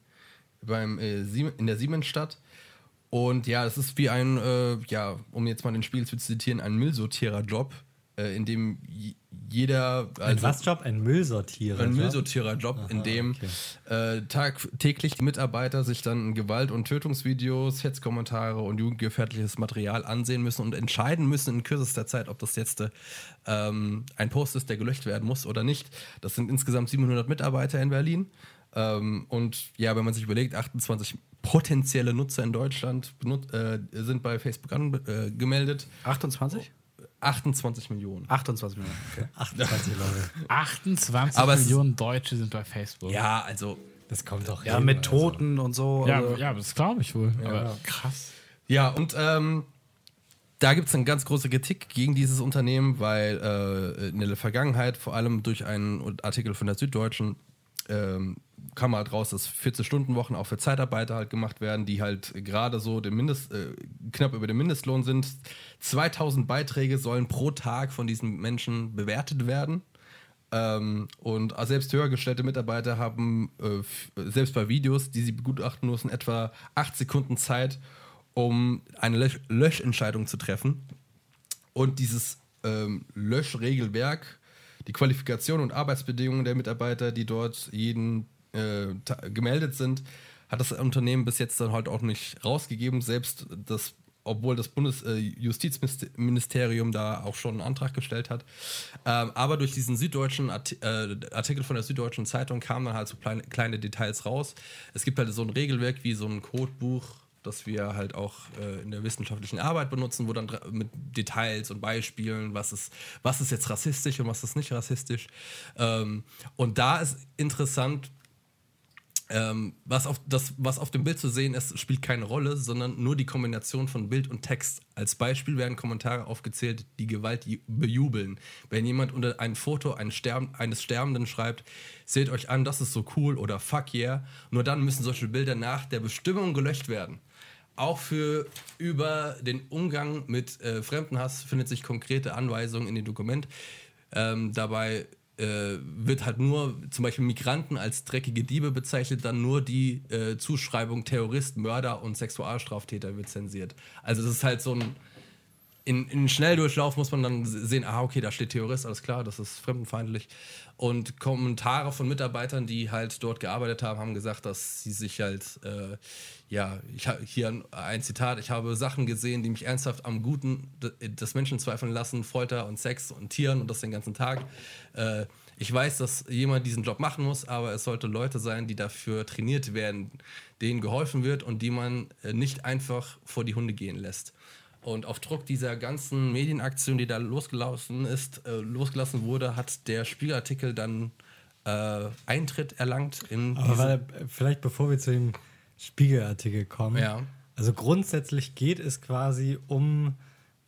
beim, äh, in der Siemensstadt. Und ja, es ist wie ein, äh, ja, um jetzt mal den Spiegel zu zitieren, ein Müllsortierer-Job, äh, in dem jeder. Ein also- was Job? Ein Müllsortierer. ein Job? Müllsortiererjob, in dem äh, tagtäglich die Mitarbeiter sich dann Gewalt- und Tötungsvideos, Hetzkommentare und jugendgefährliches Material ansehen müssen und entscheiden müssen in kürzester Zeit, ob das jetzt äh, ähm, ein Post ist, der gelöscht werden muss oder nicht. Das sind insgesamt 700 Mitarbeiter in Berlin. Ähm, und ja, wenn man sich überlegt, 28 potenzielle Nutzer in Deutschland äh, sind bei Facebook angemeldet. Äh, gemeldet. 28? 28 Millionen. 28 Millionen. Okay. 28 Leute. 28 Aber Millionen Deutsche sind bei Facebook. Ja, also Das kommt doch Ja, hin, mit also. Toten und so. ja, also- ja das glaube ich wohl. Aber krass. Ja, und ähm, da gibt es eine ganz große Kritik gegen dieses Unternehmen, weil äh, in der Vergangenheit, vor allem durch einen Artikel von der Süddeutschen, ähm, kam halt raus, dass 14-Stunden-Wochen auch für Zeitarbeiter halt gemacht werden, die halt gerade so den Mindest, äh, knapp über dem Mindestlohn sind. 2000 Beiträge sollen pro Tag von diesen Menschen bewertet werden. Ähm, und selbst höher gestellte Mitarbeiter haben äh, selbst bei Videos, die sie begutachten müssen, etwa acht Sekunden Zeit, um eine Lösch Löschentscheidung zu treffen. Und dieses ähm, Löschregelwerk, die Qualifikation und Arbeitsbedingungen der Mitarbeiter, die dort jeden äh, gemeldet sind, hat das Unternehmen bis jetzt dann halt auch nicht rausgegeben. Selbst das, obwohl das Bundesjustizministerium da auch schon einen Antrag gestellt hat. Ähm, aber durch diesen süddeutschen Arti äh, Artikel von der Süddeutschen Zeitung kamen dann halt so kleine, kleine Details raus. Es gibt halt so ein Regelwerk wie so ein Codebuch das wir halt auch äh, in der wissenschaftlichen Arbeit benutzen, wo dann mit Details und Beispielen, was ist, was ist jetzt rassistisch und was ist nicht rassistisch. Ähm, und da ist interessant, ähm, was, auf das, was auf dem Bild zu sehen ist, spielt keine Rolle, sondern nur die Kombination von Bild und Text. Als Beispiel werden Kommentare aufgezählt, die Gewalt ju- bejubeln. Wenn jemand unter ein Foto eines, Sterb eines Sterbenden schreibt, seht euch an, das ist so cool oder fuck yeah, nur dann müssen solche Bilder nach der Bestimmung gelöscht werden. Auch für über den Umgang mit äh, Fremdenhass findet sich konkrete Anweisungen in dem Dokument. Ähm, dabei äh, wird halt nur zum Beispiel Migranten als dreckige Diebe bezeichnet, dann nur die äh, Zuschreibung Terrorist, Mörder und Sexualstraftäter wird zensiert. Also das ist halt so ein in, in Schnelldurchlauf muss man dann sehen, ah, okay, da steht Terrorist, alles klar, das ist fremdenfeindlich. Und Kommentare von Mitarbeitern, die halt dort gearbeitet haben, haben gesagt, dass sie sich halt, äh, ja, ich hier ein Zitat, ich habe Sachen gesehen, die mich ernsthaft am Guten de- des Menschen zweifeln lassen, Folter und Sex und Tieren und das den ganzen Tag. Äh, ich weiß, dass jemand diesen Job machen muss, aber es sollte Leute sein, die dafür trainiert werden, denen geholfen wird und die man äh, nicht einfach vor die Hunde gehen lässt. Und auf Druck dieser ganzen Medienaktion, die da losgelassen ist, äh, losgelassen wurde, hat der Spiegelartikel dann äh, Eintritt erlangt in Aber äh, vielleicht bevor wir zu dem Spiegelartikel kommen. Ja. Also grundsätzlich geht es quasi um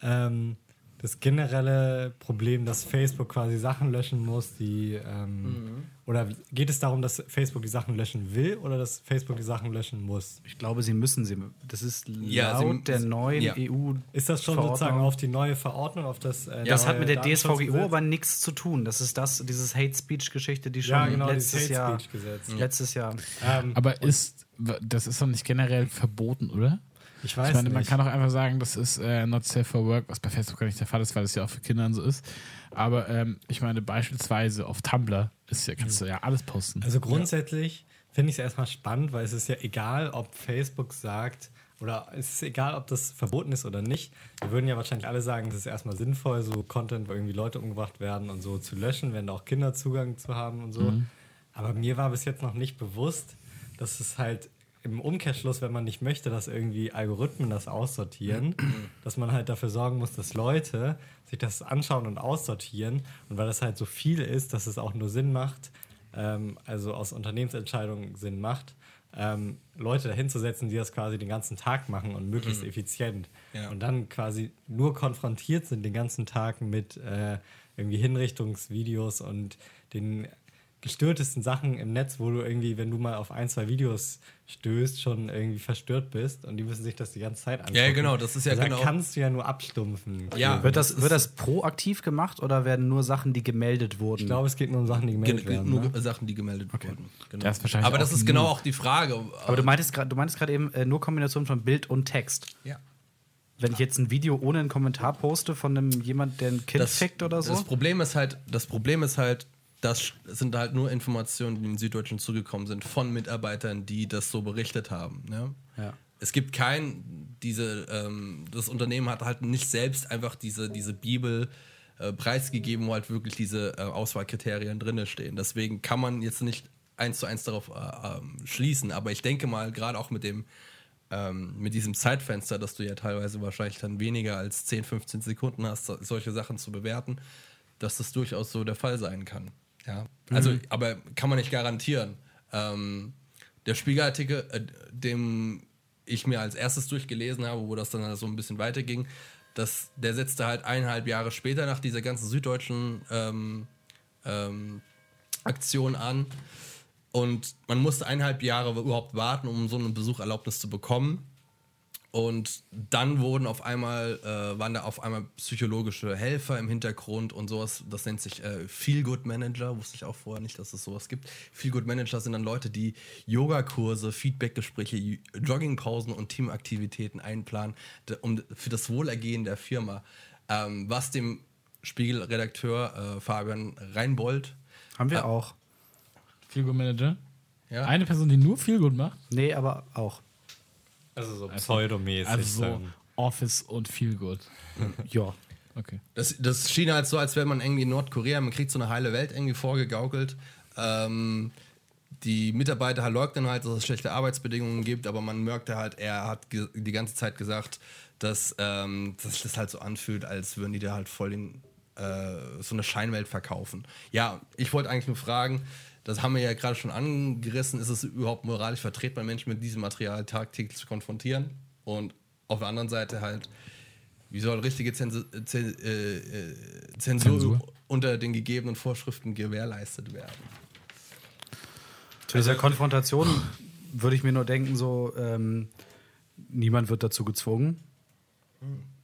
ähm, das generelle Problem, dass Facebook quasi Sachen löschen muss, die ähm, Mhm. oder geht es darum, dass Facebook die Sachen löschen will oder dass Facebook die Sachen löschen muss? Ich glaube, sie müssen sie. Das ist Ja, laut sie- der neuen ja. EU. Ist das schon Verordnung. sozusagen auf die neue Verordnung, auf das äh, Das hat mit der DSVGO aber nichts zu tun. Das ist das, dieses Hate Speech Geschichte, die schon Ja, genau, letztes Jahr. Hate Speech Gesetz. Letztes Jahr. Ähm, Aber ist, das ist doch nicht generell verboten, oder? Ich weiß Ich meine, man nicht. kann auch einfach sagen, das ist äh, not safe for work, was bei Facebook gar nicht der Fall ist, weil es ja auch für Kinder so ist. Aber ähm, ich meine, beispielsweise auf Tumblr ist ja, kannst du ja alles posten. Also grundsätzlich finde ich es erstmal spannend, weil es ist ja egal, ob Facebook sagt, oder es ist egal, ob das verboten ist oder nicht. Wir würden ja wahrscheinlich alle sagen, es ist erstmal sinnvoll, so Content, wo irgendwie Leute umgebracht werden und so zu löschen, wenn da auch Kinder Zugang zu haben und so. Aber mir war bis jetzt noch nicht bewusst, dass es halt im Umkehrschluss, wenn man nicht möchte, dass irgendwie Algorithmen das aussortieren, dass man halt dafür sorgen muss, dass Leute sich das anschauen und aussortieren. Und weil das halt so viel ist, dass es auch nur Sinn macht, ähm, also aus Unternehmensentscheidungen Sinn macht, ähm, Leute dahinzusetzen, die das quasi den ganzen Tag machen und möglichst effizient. Ja. Und dann quasi nur konfrontiert sind den ganzen Tag mit äh, irgendwie Hinrichtungsvideos und den gestörtesten Sachen im Netz, wo du irgendwie, wenn du mal auf ein, zwei Videos stößt, schon irgendwie verstört bist und die müssen sich das die ganze Zeit anschauen. Ja, genau, das ist ja also genau- Da kannst du ja nur abstumpfen. Ja, Wird das, wird das proaktiv gemacht oder werden nur Sachen, die gemeldet wurden? Ich glaube, es geht nur um Sachen, die gemeldet gen- werden. nur ne? Sachen, die gemeldet wurden. Genau. Das ist wahrscheinlich Aber das ist genau auch die Frage. aber du meintest gerade, du meintest gerade eben äh, nur Kombination von Bild und Text. ja. Wenn ich jetzt ein Video ohne einen Kommentar poste von einem jemand, der ein Kind das, fickt oder so. Das Problem ist halt, das Problem ist halt, das sind halt nur Informationen, die in Süddeutschen zugekommen sind von Mitarbeitern, die das so berichtet haben. Ne? Ja. Es gibt kein, diese, ähm, das Unternehmen hat halt nicht selbst einfach diese, diese Bibel äh, preisgegeben, wo halt wirklich diese äh, Auswahlkriterien drinne stehen. Deswegen kann man jetzt nicht eins zu eins darauf äh, ähm, schließen. Aber ich denke mal, gerade auch mit dem ähm, mit diesem Zeitfenster, dass du ja teilweise wahrscheinlich dann weniger als 10, 15 Sekunden hast, so- solche Sachen zu bewerten, dass das durchaus so der Fall sein kann. Ja. Also, aber kann man nicht garantieren. Ähm, der Spiegelartikel, äh, dem ich mir als erstes durchgelesen habe, wo das dann so ein bisschen weiterging, das, der setzte halt eineinhalb Jahre später nach dieser ganzen süddeutschen ähm, ähm, Aktion an. Und man musste eineinhalb Jahre überhaupt warten, um so eine Besucherlaubnis zu bekommen. Und dann wurden auf einmal, äh, waren da auf einmal psychologische Helfer im Hintergrund und sowas. Das nennt sich äh, Feel-Good Manager. Wusste ich auch vorher nicht, dass es sowas gibt. Feel-Good Manager sind dann Leute, die Yogakurse, Feedbackgespräche, Joggingpausen und Teamaktivitäten einplanen, um für das Wohlergehen der Firma. Ähm, was dem Spiegelredakteur äh, Fabian Reinbold Haben wir auch. Feelgood Manager. Ja. Eine Person, die nur Feelgood macht. Nee, aber auch. Also so pseudomäßig. Also so. Office und Feelgood. Ja. Okay. Das, das schien halt so, als wäre man irgendwie in Nordkorea, man kriegt so eine heile Welt irgendwie vorgegaukelt. Ähm, die Mitarbeiter halt leugnen halt, dass es schlechte Arbeitsbedingungen gibt, aber man merkte halt, er hat die ganze Zeit gesagt, dass, ähm, dass sich das halt so anfühlt, als würden die da halt voll den, äh, so eine Scheinwelt verkaufen. Ja, ich wollte eigentlich nur fragen, das haben wir ja gerade schon angerissen, ist es überhaupt moralisch vertretbar, Menschen mit diesem Material tagtäglich zu konfrontieren? Und auf der anderen Seite halt, wie soll richtige Zensur, Zensur, äh, Zensur, Zensur, unter den gegebenen Vorschriften gewährleistet werden? Zu dieser Konfrontation würde ich mir nur denken, so, ähm, niemand wird dazu gezwungen.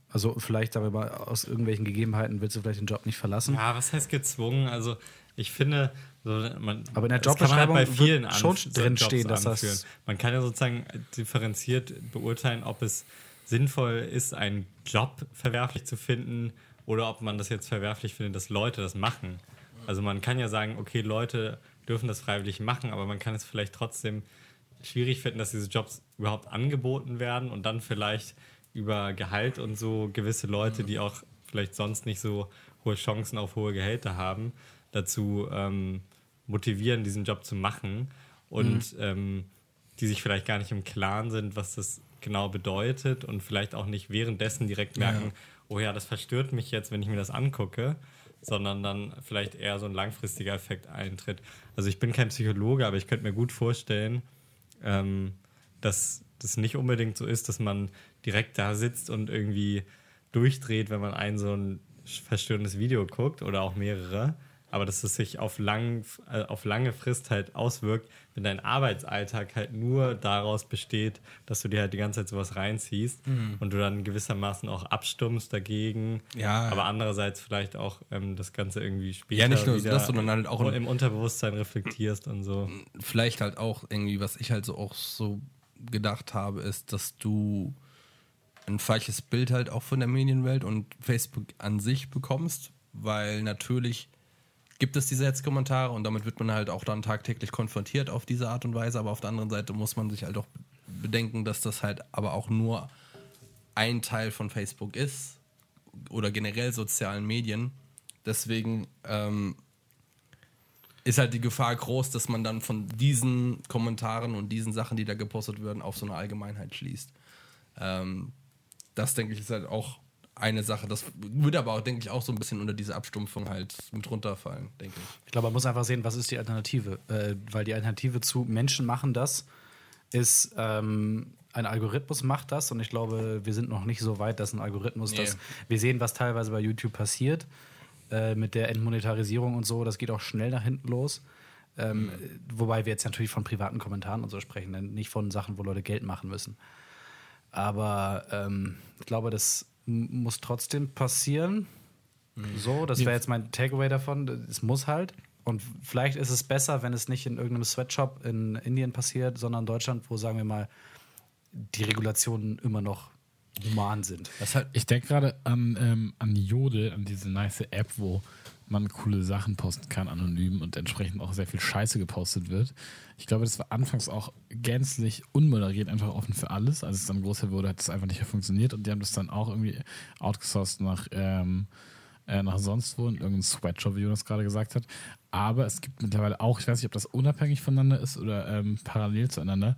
Also vielleicht darüber aus irgendwelchen Gegebenheiten willst du vielleicht den Job nicht verlassen. Ja, was heißt gezwungen? Also ich finde, so, man, aber in der Jobbeschreibung halt bei vielen schon drin stehen, dass das man kann ja sozusagen differenziert beurteilen, ob es sinnvoll ist, einen Job verwerflich zu finden oder ob man das jetzt verwerflich findet, dass Leute das machen. Also man kann ja sagen, okay, Leute dürfen das freiwillig machen, aber man kann es vielleicht trotzdem schwierig finden, dass diese Jobs überhaupt angeboten werden und dann vielleicht über Gehalt und so gewisse Leute, die auch vielleicht sonst nicht so hohe Chancen auf hohe Gehälter haben, dazu ähm, motivieren, diesen Job zu machen und mhm. ähm, die sich vielleicht gar nicht im Klaren sind, was das genau bedeutet und vielleicht auch nicht währenddessen direkt merken, ja. oh ja, das verstört mich jetzt, wenn ich mir das angucke, sondern dann vielleicht eher so ein langfristiger Effekt eintritt. Also ich bin kein Psychologe, aber ich könnte mir gut vorstellen, ähm, dass das nicht unbedingt so ist, dass man direkt da sitzt und irgendwie durchdreht, wenn man ein so ein verstörendes Video guckt oder auch mehrere, aber dass es sich auf, lang, äh, auf lange Frist halt auswirkt, wenn dein Arbeitsalltag halt nur daraus besteht, dass du dir halt die ganze Zeit sowas reinziehst mhm. und du dann gewissermaßen auch abstummst dagegen, ja. aber andererseits vielleicht auch ähm, das Ganze irgendwie später ja, nicht nur wieder das, sondern halt auch im Unterbewusstsein reflektierst und so. Vielleicht halt auch irgendwie, was ich halt so auch so gedacht habe, ist, dass du ein falsches Bild halt auch von der Medienwelt und Facebook an sich bekommst, weil natürlich gibt es diese Hetzkommentare und damit wird man halt auch dann tagtäglich konfrontiert auf diese Art und Weise, aber auf der anderen Seite muss man sich halt auch bedenken, dass das halt aber auch nur ein Teil von Facebook ist oder generell sozialen Medien. Deswegen ähm, ist halt die Gefahr groß, dass man dann von diesen Kommentaren und diesen Sachen, die da gepostet werden, auf so eine Allgemeinheit schließt. Ähm, das denke ich ist halt auch eine Sache. Das würde aber auch, denke ich, auch so ein bisschen unter diese Abstumpfung halt mit runterfallen, denke ich. Ich glaube, man muss einfach sehen, was ist die Alternative. Äh, weil die Alternative zu Menschen machen das ist, ähm, ein Algorithmus macht das und ich glaube, wir sind noch nicht so weit, dass ein Algorithmus nee. das. Wir sehen, was teilweise bei YouTube passiert äh, mit der Entmonetarisierung und so. Das geht auch schnell nach hinten los. Ähm, mhm. Wobei wir jetzt natürlich von privaten Kommentaren und so sprechen, nicht von Sachen, wo Leute Geld machen müssen. Aber ähm, ich glaube, das muss trotzdem passieren. So, das wäre jetzt mein Takeaway davon. Es muss halt. Und vielleicht ist es besser, wenn es nicht in irgendeinem Sweatshop in Indien passiert, sondern in Deutschland, wo, sagen wir mal, die Regulationen immer noch human sind. Halt ich denke gerade an, ähm, an Jodel, an diese nice App, wo man coole Sachen posten kann, anonym und entsprechend auch sehr viel Scheiße gepostet wird. Ich glaube, das war anfangs auch gänzlich unmoderiert, einfach offen für alles. Als es dann größer wurde, hat es einfach nicht mehr funktioniert und die haben das dann auch irgendwie outgesourced nach, ähm, äh, nach sonst wo in irgendeinem Sweatshop, wie Jonas gerade gesagt hat. Aber es gibt mittlerweile auch, ich weiß nicht, ob das unabhängig voneinander ist oder ähm, parallel zueinander,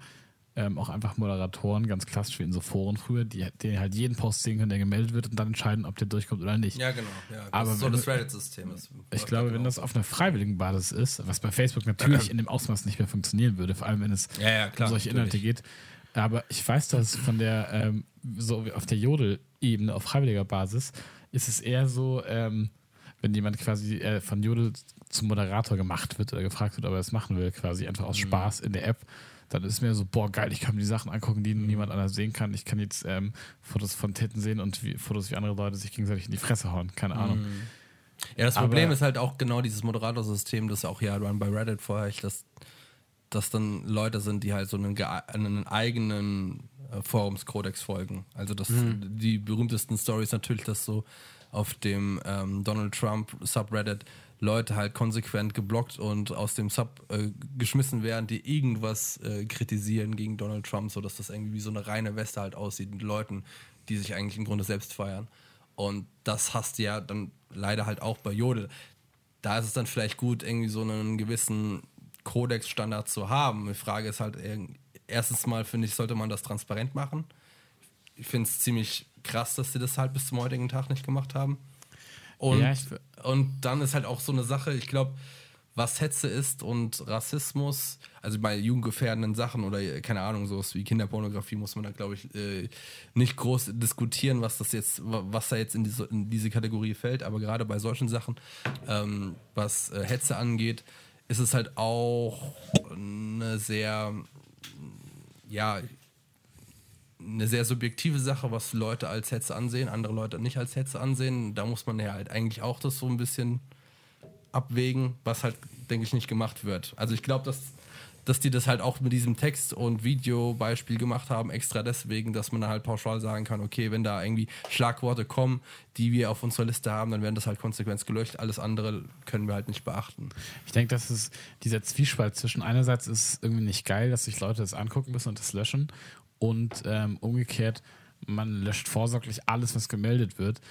ähm, auch einfach Moderatoren, ganz klassisch wie in so Foren früher, die, die halt jeden Post sehen können, der gemeldet wird und dann entscheiden, ob der durchkommt oder nicht. Ja, genau. Ja, das Aber ist so das Reddit-System. Ich glaube, genau. wenn das auf einer freiwilligen Basis ist, was bei Facebook natürlich in dem Ausmaß nicht mehr funktionieren würde, vor allem wenn es ja, ja, klar, um solche Inhalte geht. Aber ich weiß, dass von der, ähm, so auf der Jodel-Ebene, auf freiwilliger Basis, ist es eher so, ähm, wenn jemand quasi äh, von Jodel zum Moderator gemacht wird oder gefragt wird, ob er das machen will, quasi einfach aus mhm. Spaß in der App, dann ist mir so, boah, geil, ich kann mir die Sachen angucken, die niemand anders sehen kann. Ich kann jetzt ähm, Fotos von Titten sehen und wie, Fotos, wie andere Leute sich gegenseitig in die Fresse hauen. Keine Ahnung. Mhm. Ja, das Problem Aber, ist halt auch genau dieses Moderatorsystem, das auch ja Run by Reddit vorherrscht, dass, dass dann Leute sind, die halt so einen, einen eigenen äh, Forumskodex folgen. Also das, mhm. die berühmtesten Stories natürlich, dass so auf dem ähm, Donald Trump Subreddit Leute halt konsequent geblockt und aus dem Sub äh, geschmissen werden, die irgendwas äh, kritisieren gegen Donald Trump, sodass das irgendwie wie so eine reine Weste halt aussieht mit Leuten, die sich eigentlich im Grunde selbst feiern. Und das hast du ja dann leider halt auch bei Jodel. Da ist es dann vielleicht gut, irgendwie so einen gewissen Codex-Standard zu haben. Die Frage ist halt, erstens mal finde ich, sollte man das transparent machen. Ich finde es ziemlich krass, dass sie das halt bis zum heutigen Tag nicht gemacht haben. Und, Ja, und dann ist halt auch so eine Sache, ich glaube, was Hetze ist und Rassismus, also bei jugendgefährdenden Sachen oder keine Ahnung, sowas wie Kinderpornografie muss man da, glaube ich, äh, nicht groß diskutieren, was das jetzt, wa- was da jetzt in diese, in diese Kategorie fällt. Aber gerade bei solchen Sachen, ähm, was äh, Hetze angeht, ist es halt auch eine sehr, ja, eine sehr subjektive Sache, was Leute als Hetze ansehen, andere Leute nicht als Hetze ansehen. Da muss man ja halt eigentlich auch das so ein bisschen abwägen, was halt, denke ich, nicht gemacht wird. Also ich glaube, dass, dass die das halt auch mit diesem Text- und Videobeispiel gemacht haben, extra deswegen, dass man halt pauschal sagen kann, okay, wenn da irgendwie Schlagworte kommen, die wir auf unserer Liste haben, dann werden das halt konsequent gelöscht. Alles andere können wir halt nicht beachten. Ich denke, dass es dieser Zwiespalt zwischen einerseits ist irgendwie nicht geil, dass sich Leute das angucken müssen und das löschen und ähm, umgekehrt man löscht vorsorglich alles, was gemeldet wird,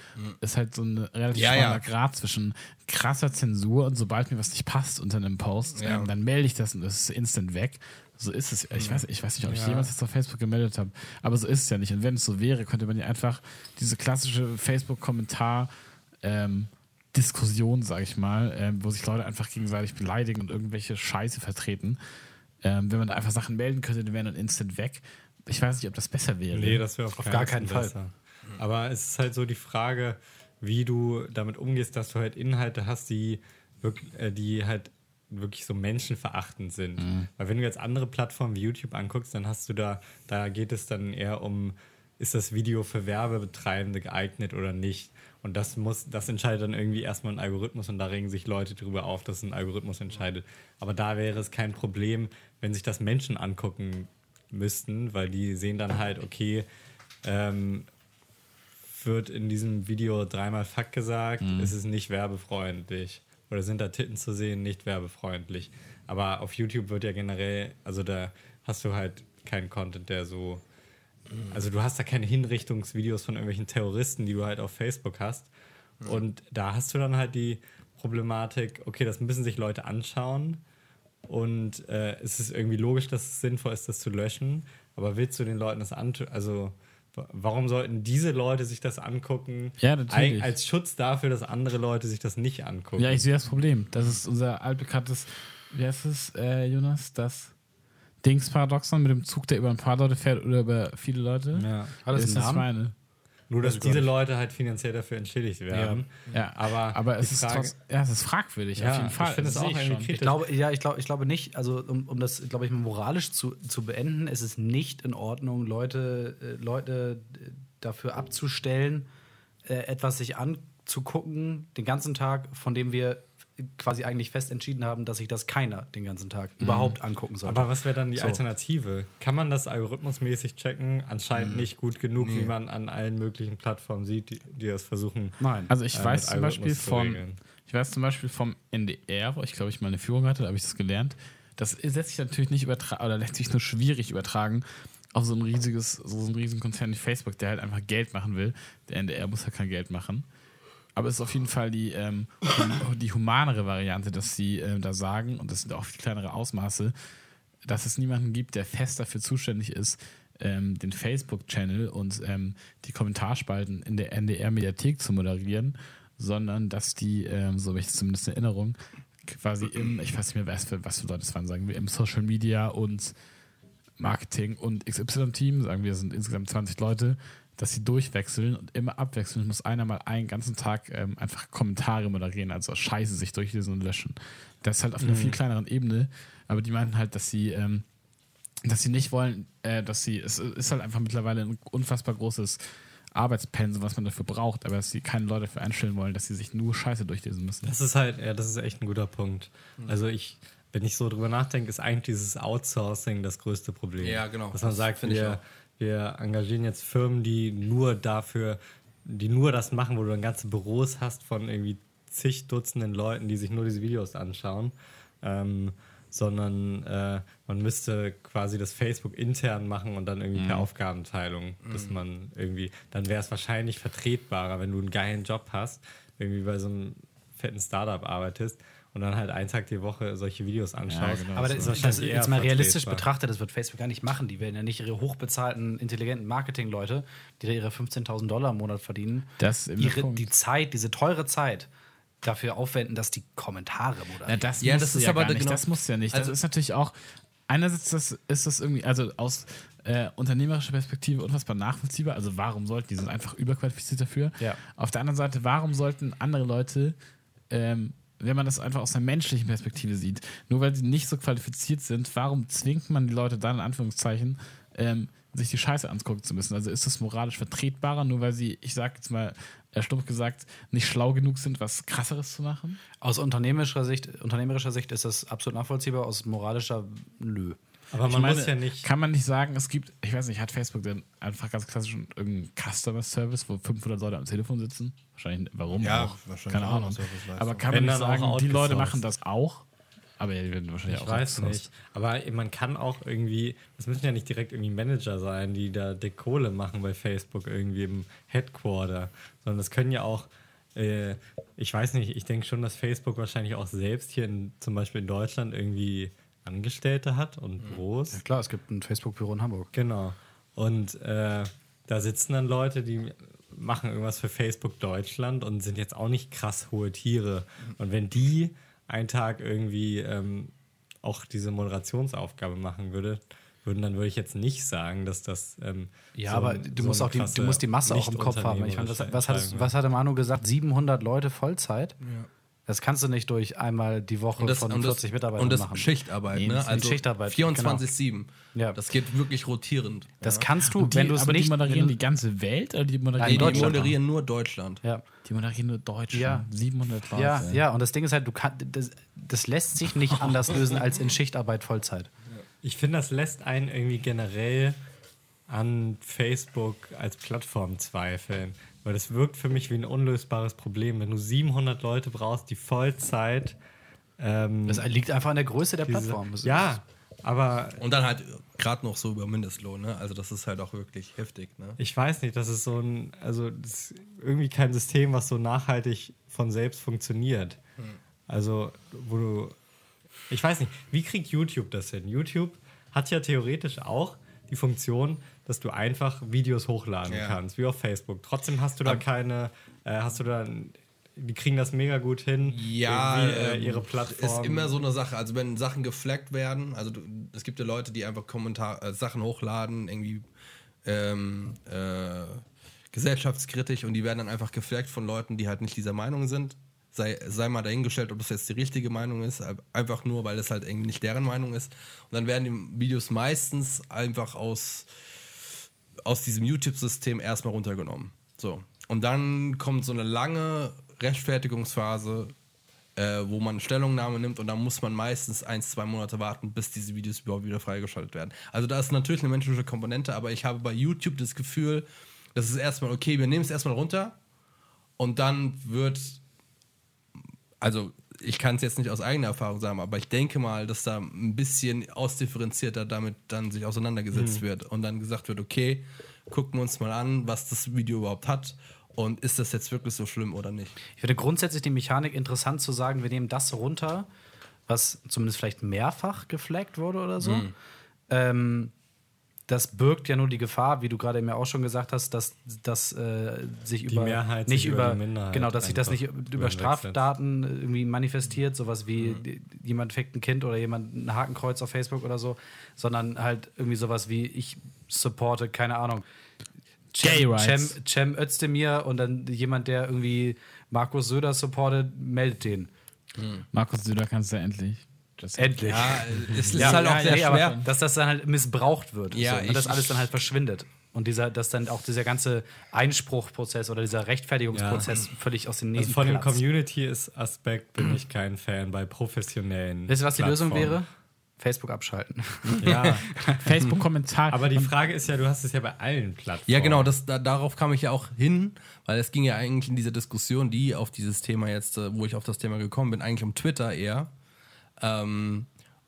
ist halt so ein relativ Ja, schmaler ja. Grad zwischen krasser Zensur und sobald mir was nicht passt unter einem Post, Ja. ähm, dann melde ich das und das ist instant weg. So ist es. Ich weiß, ich weiß nicht, ob ich jemals das auf Facebook gemeldet habe, aber so ist es ja nicht. Und wenn es so wäre, könnte man ja einfach diese klassische Facebook-Kommentar ähm, Diskussion, sage ich mal, ähm, wo sich Leute einfach gegenseitig beleidigen und irgendwelche Scheiße vertreten. Ähm, wenn man da einfach Sachen melden könnte, die wären dann instant weg. Ich weiß nicht, ob das besser wäre. Nee, das wäre auf, Auf gar keinen Fall. besser. Aber es ist halt so die Frage, wie du damit umgehst, dass du halt Inhalte hast, die, wirklich, äh, die halt wirklich so menschenverachtend sind. Mhm. Weil wenn du jetzt andere Plattformen wie YouTube anguckst, dann hast du da, da geht es dann eher um, ist das Video für Werbebetreibende geeignet oder nicht? Und das muss, das entscheidet dann irgendwie erstmal ein Algorithmus und da regen sich Leute drüber auf, dass ein Algorithmus entscheidet. Aber da wäre es kein Problem, wenn sich das Menschen angucken müssten, weil die sehen dann halt, okay, ähm, wird in diesem Video dreimal Fuck gesagt, ist es nicht werbefreundlich. Oder sind da Titten zu sehen, nicht werbefreundlich. Aber auf YouTube wird ja generell, also da hast du halt keinen Content, der so. Also du hast da keine Hinrichtungsvideos von irgendwelchen Terroristen, die du halt auf Facebook hast. Und da hast du dann halt die Problematik, okay, das müssen sich Leute anschauen. Und äh, es ist irgendwie logisch, dass es sinnvoll ist, das zu löschen. Aber willst du den Leuten das antun? Also, wa- warum sollten diese Leute sich das angucken? Ja, natürlich. Als Schutz dafür, dass andere Leute sich das nicht angucken. Ja, ich sehe das Problem. Das ist unser altbekanntes, wie heißt es, äh, Jonas? Das Dings-Paradoxon mit dem Zug, der über ein paar Leute fährt oder über viele Leute. Ja. Hat das ist einen das meine. Nur, dass ich diese. Leute halt finanziell dafür entschädigt werden. Ja, Aber aber es ist trotz, ja, es ist fragwürdig, Ja, auf jeden ich Fall. finde es auch ich irgendwie kritisch. Ich glaube, ja, ich glaube, ich glaube nicht, also um, um das, glaube ich, mal moralisch zu, zu beenden, es ist nicht in Ordnung, Leute, äh, Leute äh, dafür abzustellen, äh, etwas sich anzugucken, den ganzen Tag, von dem wir quasi eigentlich fest entschieden haben, dass sich das keiner den ganzen Tag überhaupt angucken sollte. Aber was wäre dann die So. Alternative? Kann man das algorithmusmäßig checken? Anscheinend nicht gut genug, wie man an allen möglichen Plattformen sieht, die, die das versuchen. Nein. Also ich äh, weiß zum Beispiel von, ich weiß zum Beispiel vom NDR, wo ich glaube ich mal eine Führung hatte, da habe ich das gelernt. Das lässt sich natürlich nicht übertragen oder lässt sich nur schwierig übertragen auf so ein riesiges, so einen riesigen Konzern wie Facebook, der halt einfach Geld machen will. Der NDR muss ja kein Geld machen. Aber es ist auf jeden Fall die, ähm, die humanere Variante, dass sie ähm, da sagen, und das sind auch viel kleinere Ausmaße, dass es niemanden gibt, der fest dafür zuständig ist, ähm, den Facebook-Channel und ähm, die Kommentarspalten in der NDR-Mediathek zu moderieren, sondern dass die, ähm, so habe ich das zumindest in Erinnerung, quasi im, ich weiß nicht mehr, was für, was für Leute es waren, sagen wir, im Social Media und Marketing und XY-Team, sagen wir, es sind insgesamt 20 Leute, dass sie durchwechseln und immer abwechseln. muss einer mal einen ganzen Tag ähm, einfach Kommentare moderieren, also Scheiße sich durchlesen und löschen. Das ist halt auf einer viel kleineren Ebene, aber die meinten halt, dass sie, ähm, dass sie nicht wollen, äh, dass sie, es ist halt einfach mittlerweile ein unfassbar großes Arbeitspensum, was man dafür braucht, aber dass sie keine Leute dafür einstellen wollen, dass sie sich nur Scheiße durchlesen müssen. Das ist halt, ja, das ist echt ein guter Punkt. Also ich, wenn ich so drüber nachdenke, ist eigentlich dieses Outsourcing das größte Problem. Ja, genau. Dass man Das sagt, finde ich auch. Wir engagieren jetzt Firmen, die nur dafür, die nur das machen, wo du dann ganze Büros hast von irgendwie zig Dutzenden Leuten, die sich nur diese Videos anschauen. Ähm, sondern äh, man müsste quasi das Facebook intern machen und dann irgendwie per Aufgabenteilung, dass man irgendwie, dann wäre es wahrscheinlich vertretbarer, wenn du einen geilen Job hast, irgendwie bei so einem fetten Startup arbeitest und dann halt einen Tag die Woche solche Videos anschaust. genau. Aber ist das, das, wahrscheinlich eher jetzt mal realistisch betrachtet, das wird Facebook gar nicht machen. Die werden ja nicht ihre hochbezahlten, intelligenten Marketing-Leute, die da ihre 15.000 Dollar im Monat verdienen, Das ist ihre, die Zeit, diese teure Zeit dafür aufwenden, dass die Kommentare Ja, moderieren. das Ja, muss das ist ja aber gar nicht. genau- Das muss ja nicht. Also- das ist natürlich auch. Einerseits ist das, ist das irgendwie, also aus äh, unternehmerischer Perspektive unfassbar nachvollziehbar. Also warum sollten die sind einfach überqualifiziert dafür? Ja. Auf der anderen Seite, warum sollten andere Leute, ähm, wenn man das einfach aus einer menschlichen Perspektive sieht, nur weil sie nicht so qualifiziert sind, warum zwingt man die Leute dann in Anführungszeichen ähm, sich die Scheiße angucken zu müssen? Also ist das moralisch vertretbarer, nur weil sie, ich sag jetzt mal äh, stumpf gesagt, nicht schlau genug sind, was krasseres zu machen? Aus unternehmerischer Sicht, unternehmerischer Sicht ist das absolut nachvollziehbar, aus moralischer nö. Aber Ich man meine, muss ja nicht. Kann man nicht sagen, es gibt, ich weiß nicht, hat Facebook denn einfach ganz klassisch irgendeinen Customer Service, wo 500 Leute am Telefon sitzen? Wahrscheinlich, warum Ja, auch? wahrscheinlich Keine Ahnung. Aber kann Wenn man nicht sagen, die Leute machen das auch? Aber die werden wahrscheinlich Ich auch weiß outsourced. nicht. Aber man kann auch irgendwie, das müssen ja nicht direkt irgendwie Manager sein, die da dick Kohle machen bei Facebook irgendwie im Headquarter, sondern das können ja auch, äh, ich weiß nicht, ich denke schon, dass Facebook wahrscheinlich auch selbst hier in, zum Beispiel in Deutschland irgendwie Angestellte hat und Büros. Ja, klar, es gibt ein Facebook-Büro in Hamburg. Genau. Und äh, da sitzen dann Leute, die machen irgendwas für Facebook Deutschland und sind jetzt auch nicht krass hohe Tiere. Und wenn die einen Tag irgendwie ähm, auch diese Moderationsaufgabe machen würde, würden, dann würde ich jetzt nicht sagen, dass das. Ähm, Ja, so aber du so musst auch die, du musst die Masse auch im Kopf haben. Ich meine, was, was, hat, was hatte Manu gesagt? 700 Leute Vollzeit? Ja. Das kannst du nicht durch einmal die Woche das, von und 40 das, Mitarbeitern und das machen. Schichtarbeit, Nee, ne? das ist Also Schichtarbeit, 24-7. Ja. Das geht wirklich rotierend. Das kannst du, die, wenn du es aber nicht. die moderieren die ganze Welt oder die moderieren Nee, die Deutschland. moderieren nur Deutschland. ja. Die moderieren nur Deutschland. Ja. 700 Leute. Ja, ja, und das Ding ist halt, du kann, das, das lässt sich nicht anders lösen als in Schichtarbeit Vollzeit. Ich finde, das lässt einen irgendwie generell an Facebook als Plattform zweifeln. Weil das wirkt für mich wie ein unlösbares Problem. Wenn du 700 Leute brauchst, die Vollzeit. Ähm, Das liegt einfach an der Größe der diese- Plattform. Das Ja, aber Und dann halt gerade noch so über Mindestlohn, ne? Also das ist halt auch wirklich heftig, ne? ich weiß nicht, das ist so ein, also das ist irgendwie kein System, was so nachhaltig von selbst funktioniert. Also, wo du, ich weiß nicht, wie kriegt YouTube das hin? YouTube hat ja theoretisch auch die Funktion, dass du einfach Videos hochladen Ja. kannst, wie auf Facebook. Trotzdem hast du da keine, äh, hast du da, die kriegen das mega gut hin, Ja, äh, ähm, ihre Plattform. ist immer so eine Sache. Also wenn Sachen geflaggt werden, also du, es gibt ja Leute, die einfach Kommentar äh, Sachen hochladen, irgendwie ähm, äh, gesellschaftskritisch und die werden dann einfach geflaggt von Leuten, die halt nicht dieser Meinung sind. Sei, sei mal dahingestellt, ob das jetzt die richtige Meinung ist, einfach nur, weil es halt irgendwie nicht deren Meinung ist. Und dann werden die Videos meistens einfach aus, aus diesem YouTube-System erstmal runtergenommen. So. Und dann kommt so eine lange Rechtfertigungsphase, äh, wo man Stellungnahme nimmt und dann muss man meistens ein, zwei Monate warten, bis diese Videos überhaupt wieder freigeschaltet werden. Also da ist natürlich eine menschliche Komponente, aber ich habe bei YouTube das Gefühl, das ist erstmal okay, wir nehmen es erstmal runter und dann wird, also ich kann es jetzt nicht aus eigener Erfahrung sagen, aber ich denke mal, dass da ein bisschen ausdifferenzierter damit dann sich auseinandergesetzt wird und dann gesagt wird, okay, gucken wir uns mal an, was das Video überhaupt hat und ist das jetzt wirklich so schlimm oder nicht. Ich finde grundsätzlich die Mechanik interessant zu sagen, wir nehmen das runter, was zumindest vielleicht mehrfach geflaggt wurde oder so. Mhm. Ähm, das birgt ja nur die Gefahr, wie du gerade mir auch schon gesagt hast, dass das äh, sich über Mehrheit nicht sich über, über die Minderheit genau, dass sich das nicht über. Straftaten irgendwie manifestiert, sowas wie Mhm. die- jemand fickt ein Kind oder jemand ein Hakenkreuz auf Facebook oder so, sondern halt irgendwie sowas wie ich supporte, keine Ahnung. Gay Cem, Rights. Cem Özdemir und dann jemand, der irgendwie Markus Söder supportet, meldet den. Markus Söder kannst du ja endlich. Das Endlich. Ja, es ist Ja, halt auch ja, sehr aber schwer. dass das dann halt missbraucht wird. Ja, so, und das ich- alles dann halt verschwindet. Und dieser, dass dann auch dieser ganze Einspruchprozess oder dieser Rechtfertigungsprozess völlig aus den Nähten also von dem. Community-Aspekt bin ich kein Fan bei professionellen. Wisst ihr, was die Lösung wäre? Facebook abschalten. Ja, Facebook-Kommentar. aber die Frage ist ja, du hast es ja bei allen Plattformen. Ja, genau, das, da, darauf kam ich ja auch hin, weil es ging ja eigentlich in dieser Diskussion, die auf dieses Thema jetzt, äh, wo ich auf das Thema gekommen bin, eigentlich um Twitter eher. Ähm,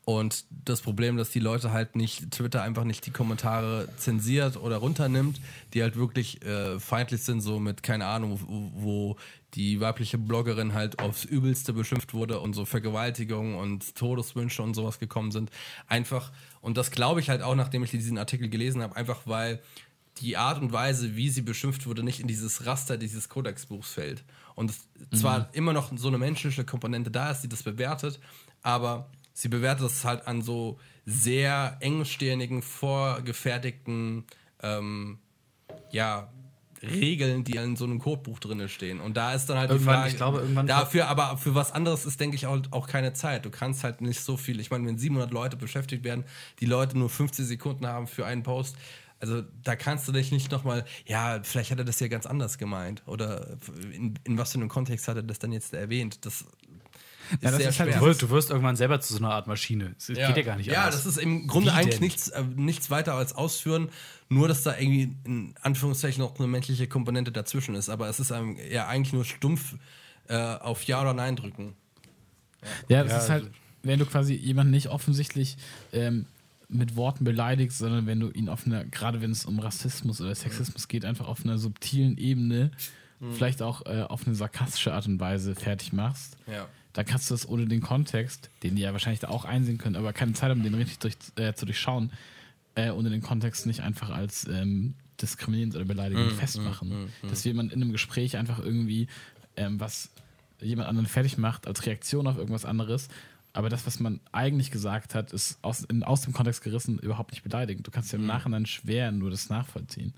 Und das Problem, dass die Leute halt nicht, Twitter einfach nicht die Kommentare zensiert oder runternimmt, die halt wirklich äh, feindlich sind, so mit, keine Ahnung, wo, wo die weibliche Bloggerin halt aufs Übelste beschimpft wurde und so Vergewaltigung und Todeswünsche und sowas gekommen sind. Einfach, und das glaube ich halt auch, nachdem ich diesen Artikel gelesen habe, einfach weil die Art und Weise, wie sie beschimpft wurde, nicht in dieses Raster dieses Kodexbuchs fällt. Und es zwar immer noch so eine menschliche Komponente da ist, die das bewertet, aber sie bewertet es halt an so sehr engstirnigen, vorgefertigten, ähm, ja, Regeln, die in so einem Codebuch drin stehen. Und da ist dann halt Irgendwann, die Frage, ich glaube, irgendwann- dafür, aber für was anderes ist, denke ich, auch, auch keine Zeit. Du kannst halt nicht so viel. Ich meine, wenn 700 Leute beschäftigt werden, die Leute nur 50 Sekunden haben für einen Post, also da kannst du dich nicht nochmal, ja, vielleicht hat er das ja ganz anders gemeint. Oder in, in was für einem Kontext hat er das dann jetzt erwähnt? Das Ja, das sehr ist halt schwer. Du wirst, du wirst irgendwann selber zu so einer Art Maschine. Es geht ja gar nicht Ja, anders. das ist im Grunde Wie eigentlich denn? nichts, äh, nichts weiter als ausführen, nur dass da irgendwie in Anführungszeichen noch eine menschliche Komponente dazwischen ist. Aber es ist einem ja eigentlich nur stumpf äh, auf Ja oder Nein drücken. Ja, das Ja, ist halt, wenn du quasi jemanden nicht offensichtlich ähm, mit Worten beleidigst, sondern wenn du ihn auf einer, gerade wenn es um Rassismus oder Sexismus geht, einfach auf einer subtilen Ebene, vielleicht auch äh, auf eine sarkastische Art und Weise fertig machst, Ja. Dann kannst du das ohne den Kontext, den die ja wahrscheinlich da auch einsehen können, aber keine Zeit haben, den richtig durch, äh, zu durchschauen, äh, ohne den Kontext nicht einfach als ähm, diskriminierend oder beleidigend festmachen. Dass jemand in einem Gespräch einfach irgendwie ähm, was jemand anderen fertig macht als Reaktion auf irgendwas anderes, aber das, was man eigentlich gesagt hat, ist aus, in, aus dem Kontext gerissen überhaupt nicht beleidigend. Du kannst ja im Nachhinein schwer nur das nachvollziehen.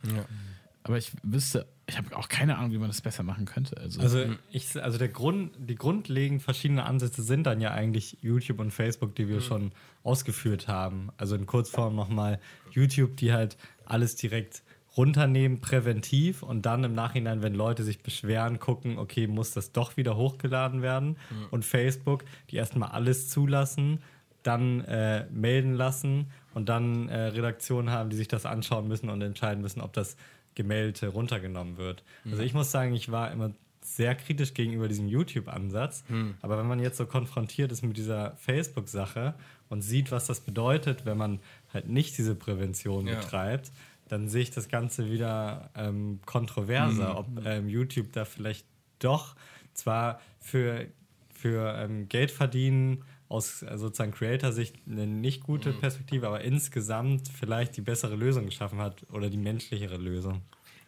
Aber ich wüsste, ich habe auch keine Ahnung, wie man das besser machen könnte. Also, Also, ich, also der Grund, die grundlegend verschiedenen Ansätze sind dann ja eigentlich YouTube und Facebook, die wir schon ausgeführt haben. Also in Kurzform nochmal YouTube, die halt alles direkt runternehmen, präventiv und dann im Nachhinein, wenn Leute sich beschweren, gucken, okay, muss das doch wieder hochgeladen werden? Und Facebook, die erstmal alles zulassen, dann äh, melden lassen und dann äh, Redaktionen haben, die sich das anschauen müssen und entscheiden müssen, ob das Gemeldete runtergenommen wird. Also ich muss sagen, ich war immer sehr kritisch gegenüber diesem YouTube-Ansatz. Aber wenn man jetzt so konfrontiert ist mit dieser Facebook-Sache und sieht, was das bedeutet, wenn man halt nicht diese Prävention Ja. betreibt, dann sehe ich das Ganze wieder ähm, kontroverser, ob ähm, YouTube da vielleicht doch zwar für, für ähm, Geld verdienen aus äh, sozusagen Creator-Sicht eine nicht gute Perspektive, aber insgesamt vielleicht die bessere Lösung geschaffen hat oder die menschlichere Lösung.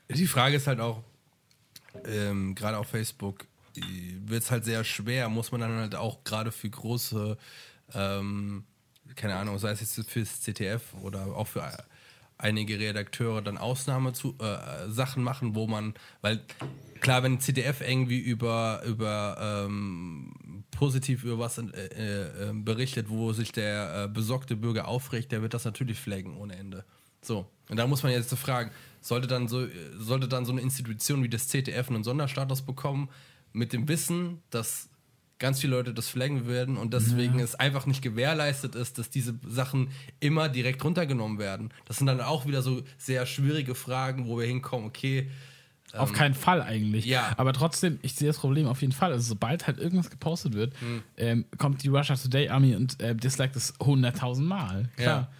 Die Frage ist halt auch, ähm, gerade auf Facebook wird es halt sehr schwer, muss man dann halt auch gerade für große, ähm, keine Ahnung, sei es jetzt fürs CTF oder auch für einige Redakteure dann Ausnahme zu äh, Sachen machen, wo man, weil klar, wenn CTF irgendwie über über ähm, positiv über was äh, äh, berichtet, wo sich der äh, besorgte Bürger aufregt, der wird das natürlich flaggen ohne Ende. So und da muss man jetzt so fragen, sollte dann so äh, sollte dann so eine Institution wie das CTF einen Sonderstatus bekommen mit dem Wissen, dass ganz viele Leute das flaggen werden und deswegen es einfach nicht gewährleistet ist, dass diese Sachen immer direkt runtergenommen werden. Das sind dann auch wieder so sehr schwierige Fragen, wo wir hinkommen, okay, Auf keinen Fall eigentlich. ja. Aber trotzdem, ich sehe das Problem auf jeden Fall. Also sobald halt irgendwas gepostet wird, Hm. ähm, kommt die Russia Today Army und äh, disliked es 100.000 Mal. Klar.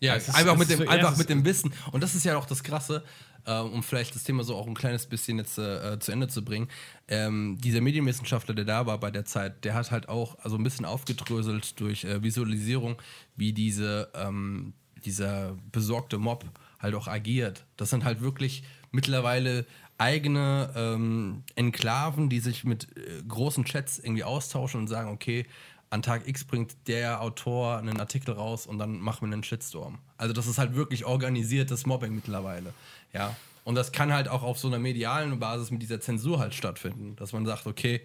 Ja, Es ist- einfach, mit dem, so einfach mit dem Wissen. Und das ist ja auch das Krasse, äh, um vielleicht das Thema so auch ein kleines bisschen jetzt äh, zu Ende zu bringen. Ähm, dieser Medienwissenschaftler, der da war bei der Zeit, der hat halt auch also ein bisschen aufgedröselt durch äh, Visualisierung, wie diese, ähm, dieser besorgte Mob halt auch agiert. Das sind halt wirklich mittlerweile eigene ähm, Enklaven, die sich mit äh, großen Chats irgendwie austauschen und sagen, okay, an Tag X bringt der Autor einen Artikel raus und dann machen wir einen Shitstorm. Also das ist halt wirklich organisiertes Mobbing mittlerweile. Ja. Und das kann halt auch auf so einer medialen Basis mit dieser Zensur halt stattfinden, dass man sagt, okay,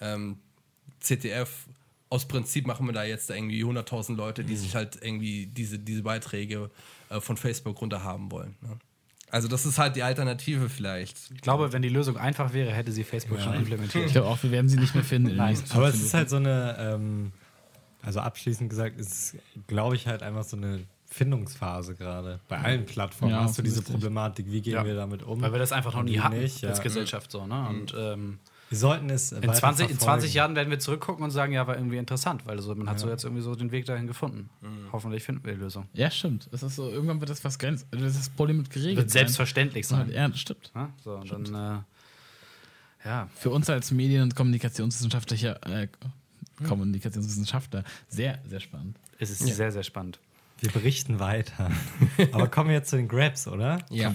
ähm, ZDF, aus Prinzip machen wir da jetzt irgendwie 100.000 Leute, die sich halt irgendwie diese, diese Beiträge äh, von Facebook runterhaben wollen. Ne? Also das ist halt die Alternative vielleicht. Ich glaube, wenn die Lösung einfach wäre, hätte sie Facebook schon Ich implementiert. glaube auch, wir werden sie nicht mehr finden. in den Nein. Aber es ist halt so eine, ähm, also abschließend gesagt, es ist, glaube ich, halt einfach so eine Findungsphase gerade. Bei allen Plattformen Ja, hast du diese. Problematik, wie gehen Ja. wir damit um? Weil wir das einfach noch nie hatten nicht, ja. als Gesellschaft so, ne? Und ähm, Wir sollten es In 20, in 20 Jahren werden wir zurückgucken und sagen, ja, war irgendwie interessant, weil so, man hat so jetzt irgendwie so den Weg dahin gefunden. Hoffentlich finden wir die Lösung. Ja, stimmt. Es ist so, irgendwann wird das was grenzt. Das ist das Problem mit geregelt. Wird selbstverständlich sein. Ja, das stimmt. Ja, so, und dann, äh, ja, Für uns als Medien- und Kommunikationswissenschaftler, äh, Kommunikationswissenschaftler sehr, sehr spannend. es ist sehr, sehr spannend. Wir berichten weiter. Aber kommen wir jetzt zu den Grabs, oder? Ja.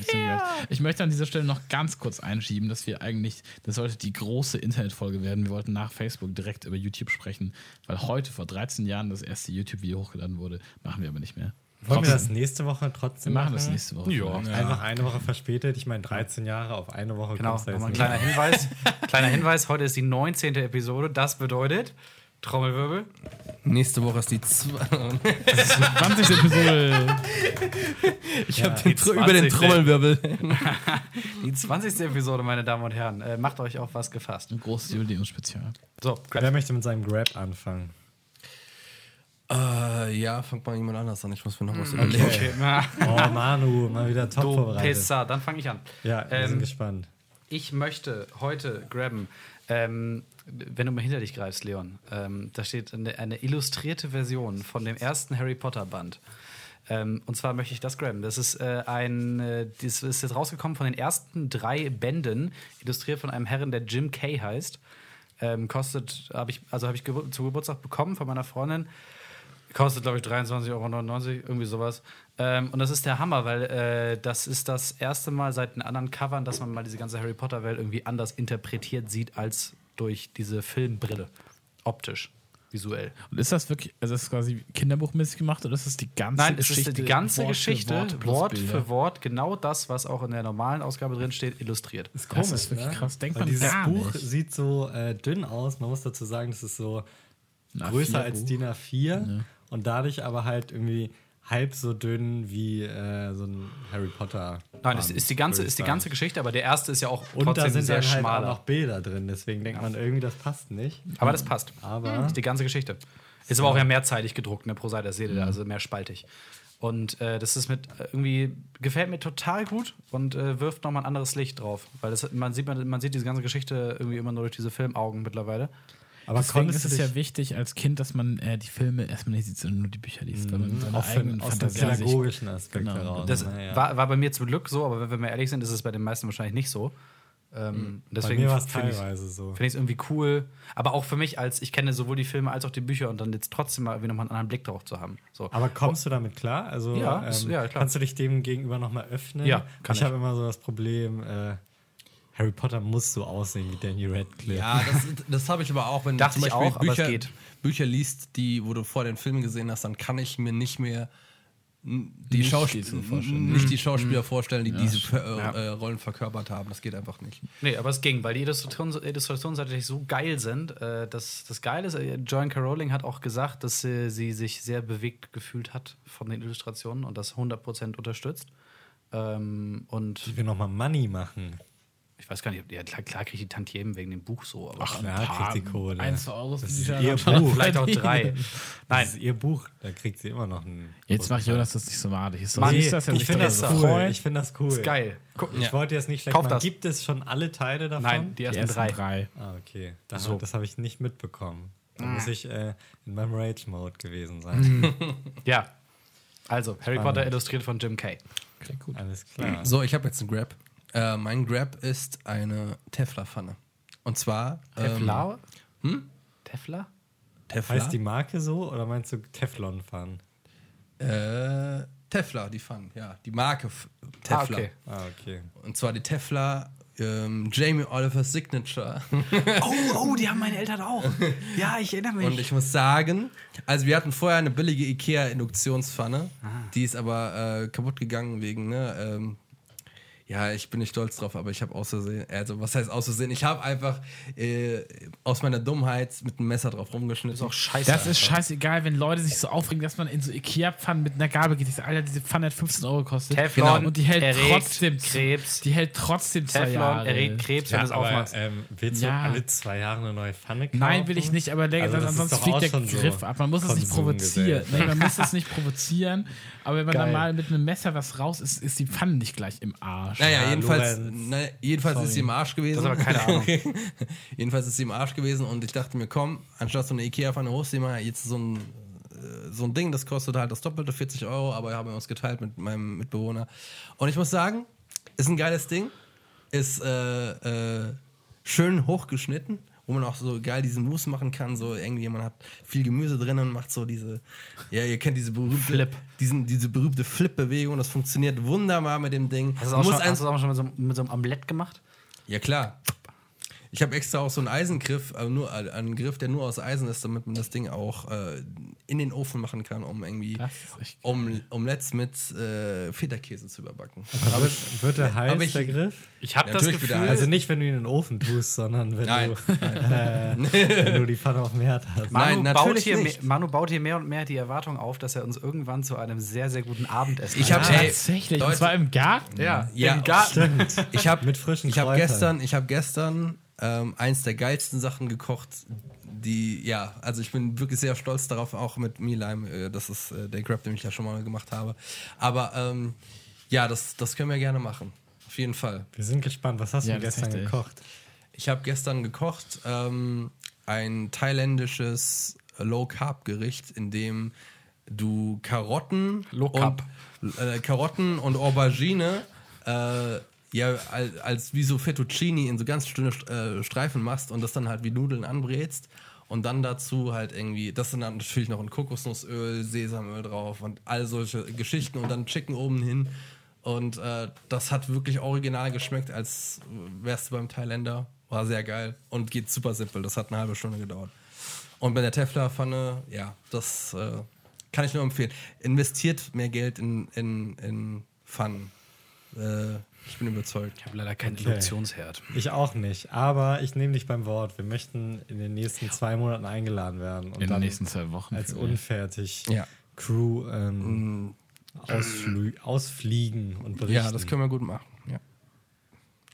Ich möchte an dieser Stelle noch ganz kurz einschieben, dass wir eigentlich, das sollte die große Internetfolge werden. Wir wollten nach Facebook direkt über YouTube sprechen, weil heute vor 13 Jahren das erste YouTube-Video hochgeladen wurde. Machen wir aber nicht mehr. Wollen wir das nächste Woche Wir trotzdem machen das nächste Woche. Ja. Einfach eine Woche verspätet. Ich meine, 13 Jahre auf eine Woche Genau, nochmal ein kleiner Hinweis. kleiner Hinweis, heute ist die 19. Episode. Das bedeutet, Trommelwirbel, Nächste Woche ist die zwei. 20. Episode. Ich Ja, hab den über den 20. Trommelwirbel. die 20. Episode, meine Damen und Herren. Äh, macht euch auf was gefasst. Ein großes Jubiläumsspezial. So, Wer möchte mit seinem Grab anfangen? äh, ja, fangt mal jemand anders an. Ich muss mir noch was überlegen. okay. Oh, Manu, mal wieder top du vorbereitet. Pessa, dann fange ich an. Ja, wir sind Ähm, gespannt. Ich möchte heute grabben, ähm, wenn du mal hinter dich greifst, Leon, ähm, da steht eine, eine illustrierte Version von dem ersten Harry Potter Band. Ähm, und zwar möchte ich das grabben. Das ist äh, ein, äh, das ist jetzt rausgekommen von den ersten drei Bänden, illustriert von einem Herren, der Jim Kay heißt. Ähm, kostet, habe ich, also habe ich gebur zu Geburtstag bekommen von meiner Freundin. Kostet, glaube ich, 23,99 Euro, irgendwie sowas. Ähm, und das ist der Hammer, weil äh, das ist das erste Mal seit den anderen Covern, dass man mal diese ganze Harry Potter-Welt irgendwie anders interpretiert sieht als durch diese Filmbrille. Optisch, visuell. Und ist das wirklich, also ist das quasi kinderbuchmäßig gemacht oder ist das die ganze Nein, es Geschichte? ist die ganze Wort für Geschichte, Wort Wort, für Wort, genau das, was auch in der normalen Ausgabe drin steht, illustriert. Ist Das ist wirklich krass. Denkt Weil man dieses gar Buch nicht. sieht so äh, dünn aus. Man muss dazu sagen, das ist so größer A4 als Buch. DIN A4 und dadurch aber halt irgendwie halb so dünn wie äh, so ein Harry Potter. Nein, es Band, ist die ganze, ist die ganze Geschichte, aber der erste ist ja auch Und da trotzdem sind sehr dann halt auch noch Bilder drin, deswegen denkt man irgendwie, das passt nicht. aber das passt. Aber Das ist die ganze Geschichte. Ist aber auch ja mehrzeitig gedruckt, ne, pro Seite, das seht ihr da, also mehr spaltig. Und äh, das ist mit äh, irgendwie, gefällt mir total gut und äh, wirft nochmal ein anderes Licht drauf. Weil das, man, sieht, man, man sieht diese ganze Geschichte irgendwie immer nur durch diese Filmaugen mittlerweile. Aber Deswegen ist es ja wichtig als Kind, dass man äh, die Filme erstmal nicht sieht, sondern nur die Bücher liest. weil man seine auch für, eigenen aus dem pädagogischen Aspekt Genau. heraus. Das naja. war, war bei mir zum Glück so, aber wenn, wir ehrlich sind, ist es bei den meisten wahrscheinlich nicht so. Ähm, Bei deswegen mir war es finde ich teilweise so. Finde ich es irgendwie cool. Aber auch für mich, als ich kenne sowohl die Filme als auch die Bücher und dann jetzt trotzdem mal irgendwie nochmal einen anderen Blick drauf zu haben. So. Aber kommst du damit klar? Also Ja, ähm, ist- ja, klar. kannst du dich dem gegenüber nochmal öffnen? Ja, kann ich. ich. habe immer so das Problem, äh, Harry Potter muss so aussehen wie Danny Radcliffe. Ja, das, das habe ich aber auch, wenn du ich zum Beispiel auch, Bücher, geht. Bücher liest, die, wo du vor den Filmen gesehen hast, dann kann ich mir nicht mehr die, Nicht Schaus die so vorstellen. nicht die Schauspieler vorstellen, die diese äh, Ja. äh, Rollen verkörpert haben. Das geht einfach nicht. Nee, aber es ging, weil die Illustrationen, tatsächlich so geil sind. Äh, das, das Geile ist, äh, Joan K. Rowling hat auch gesagt, dass äh, sie sich sehr bewegt gefühlt hat von den Illustrationen und das 100% unterstützt. Ähm, und Ich will nochmal Money machen. Ich weiß gar nicht, ob- ja, klar, klar kriege ich die Tantiemen wegen dem Buch so, aber Ach, ja, kriegt die Kohle. Ein, zwei Euro Das ist ihr Buch. vielleicht auch drei. Das Nein, ist ihr Buch. Da kriegt sie immer noch einen. Jetzt macht Jonas das nicht so madig. Ist Mann, nicht, dass er ich finde das besser. cool. Ich finde das cool. ist geil. Guck, Ich wollte jetzt nicht schlecht Kauf machen. das. Gibt es schon alle Teile davon? Nein, die Die ersten ersten drei. drei. Ah, okay. Da, So. Das habe ich nicht mitbekommen. Da muss ich äh, in meinem Rage-Mode gewesen Mhm. sein. Ja. Also, Harry Spannend. Potter illustriert von Jim Kay. Okay, gut. Alles klar. So, ich habe jetzt einen Grab. Äh, mein Grab ist eine Tefla-Pfanne. Und zwar. ähm, Teflar? Teflar? Tefla. Heißt die Marke so oder meinst du Teflon-Fan? Äh, Tefla, die Pfannen, ja. Die Marke F- Tefla. Ah, okay. Ah, okay. Und zwar die Tefla ähm, Jamie Oliver Signature. Oh, oh, die haben meine Eltern auch. Ja, ich erinnere mich. Und ich muss sagen, also wir hatten vorher eine billige IKEA-Induktionspfanne, die ist aber äh, kaputt gegangen wegen, ne, ähm, ja, ich bin nicht stolz drauf, aber ich habe aus Versehen, also was heißt aus Versehen? Ich habe einfach äh, aus meiner Dummheit mit einem Messer drauf rumgeschnitten. ist auch scheiße. Das ist scheißegal, wenn Leute sich so aufregen, dass man in so Ikea-Pfannen mit einer Gabel geht. Ich sag, Alter, diese Pfanne hat 15 Euro gekostet. Teflon Genau. Und die hält erregt trotzdem Krebs. Die hält trotzdem zwei Teflon Jahre. erregt Krebs, wenn du es aufmachst. ähm, willst Ja. du alle zwei Jahre eine neue Pfanne kaufen? Nein, will ich nicht, aber der, Also das ansonsten fliegt der schon so Griff ab. Man muss es nicht provozieren. Nee, man muss es nicht provozieren. Aber wenn man Geil. dann mal mit einem Messer was raus ist, ist die Pfanne nicht gleich im Arsch. Arsch. Naja, Ja, jedenfalls, na, jedenfalls ist sie im Arsch gewesen. Das aber keine Ahnung. jedenfalls ist sie im Arsch gewesen und ich dachte mir, komm, anstatt so eine Ikea-Pfanne hochziehen, mal jetzt so ein, äh, so ein Ding, das kostet halt das Doppelte, 40 Euro, aber haben wir uns geteilt mit meinem Mitbewohner. Und ich muss sagen, ist ein geiles Ding, ist äh, äh, schön hochgeschnitten, wo man auch so geil diesen Mousse machen kann, so irgendwie man hat viel Gemüse drin und macht so diese, ja, ihr kennt diese berühmte, Flip. Diesen, diese berühmte Flip-Bewegung, das funktioniert wunderbar mit dem Ding. Hast du Du auch schon, hast du das auch schon mit so, einem- mit so einem Omelett gemacht? ja, klar. Ich habe extra auch so einen Eisengriff, aber nur äh, einen Griff, der nur aus Eisen ist, damit man das Ding auch äh, in den Ofen machen kann, um irgendwie um, Omelettes mit äh, Feta-Käse zu überbacken. Aber wird der heiß, aber ich- der Griff? Ich habe das Gefühl, wieder Also nicht, wenn du ihn in den Ofen tust, sondern wenn, Nein. Du, äh, wenn du die Pfanne auf dem Herd hast. Manu, Nein, baut natürlich hier nicht. mehr, Manu baut hier mehr und mehr die Erwartung auf, dass er uns irgendwann zu einem sehr, sehr guten Abendessen Ich hab- einlädt. Ey, Tatsächlich, und Leute. zwar im Garten. Ja, Ja, im Garten. Ich habe Mit frischen ich hab Kräutern. gestern, ich hab gestern ähm, eins der geilsten Sachen gekocht, die, ja, also ich bin wirklich sehr stolz darauf, auch mit Milime, äh, das ist äh, der Grab, den ich ja schon mal gemacht habe. Aber ähm, ja, das, das können wir gerne machen. Auf jeden Fall. Wir sind gespannt. Was hast Ja, du gestern gekocht? Ich habe gestern gekocht ähm, ein thailändisches Low-Carb-Gericht, in dem du Karotten, Low Carb. und, äh, Karotten und Aubergine äh, ja, als, als wie so Fettuccini in so ganz dünne äh, Streifen machst und das dann halt wie Nudeln anbrätst. Und dann dazu halt irgendwie, das sind dann natürlich noch ein Kokosnussöl, Sesamöl drauf und all solche Geschichten und dann Chicken oben hin. Und äh, das hat wirklich original geschmeckt, als wärst du beim Thailänder. War sehr geil und geht super simpel. Das hat eine halbe Stunde gedauert. Und bei der Tefler-Pfanne, ja, das äh, kann ich nur empfehlen. Investiert mehr Geld in, in, in Pfannen. Äh, ich bin überzeugt. Ich habe leider keinen Okay. Induktionsherd. Ich auch nicht. Aber ich nehme dich beim Wort. Wir möchten in den nächsten zwei Monaten eingeladen werden. Und In den nächsten zwei Wochen. als unfertig Ja. Crew ähm, ausflü ausfliegen und berichten. Ja, das können wir gut machen. Ja.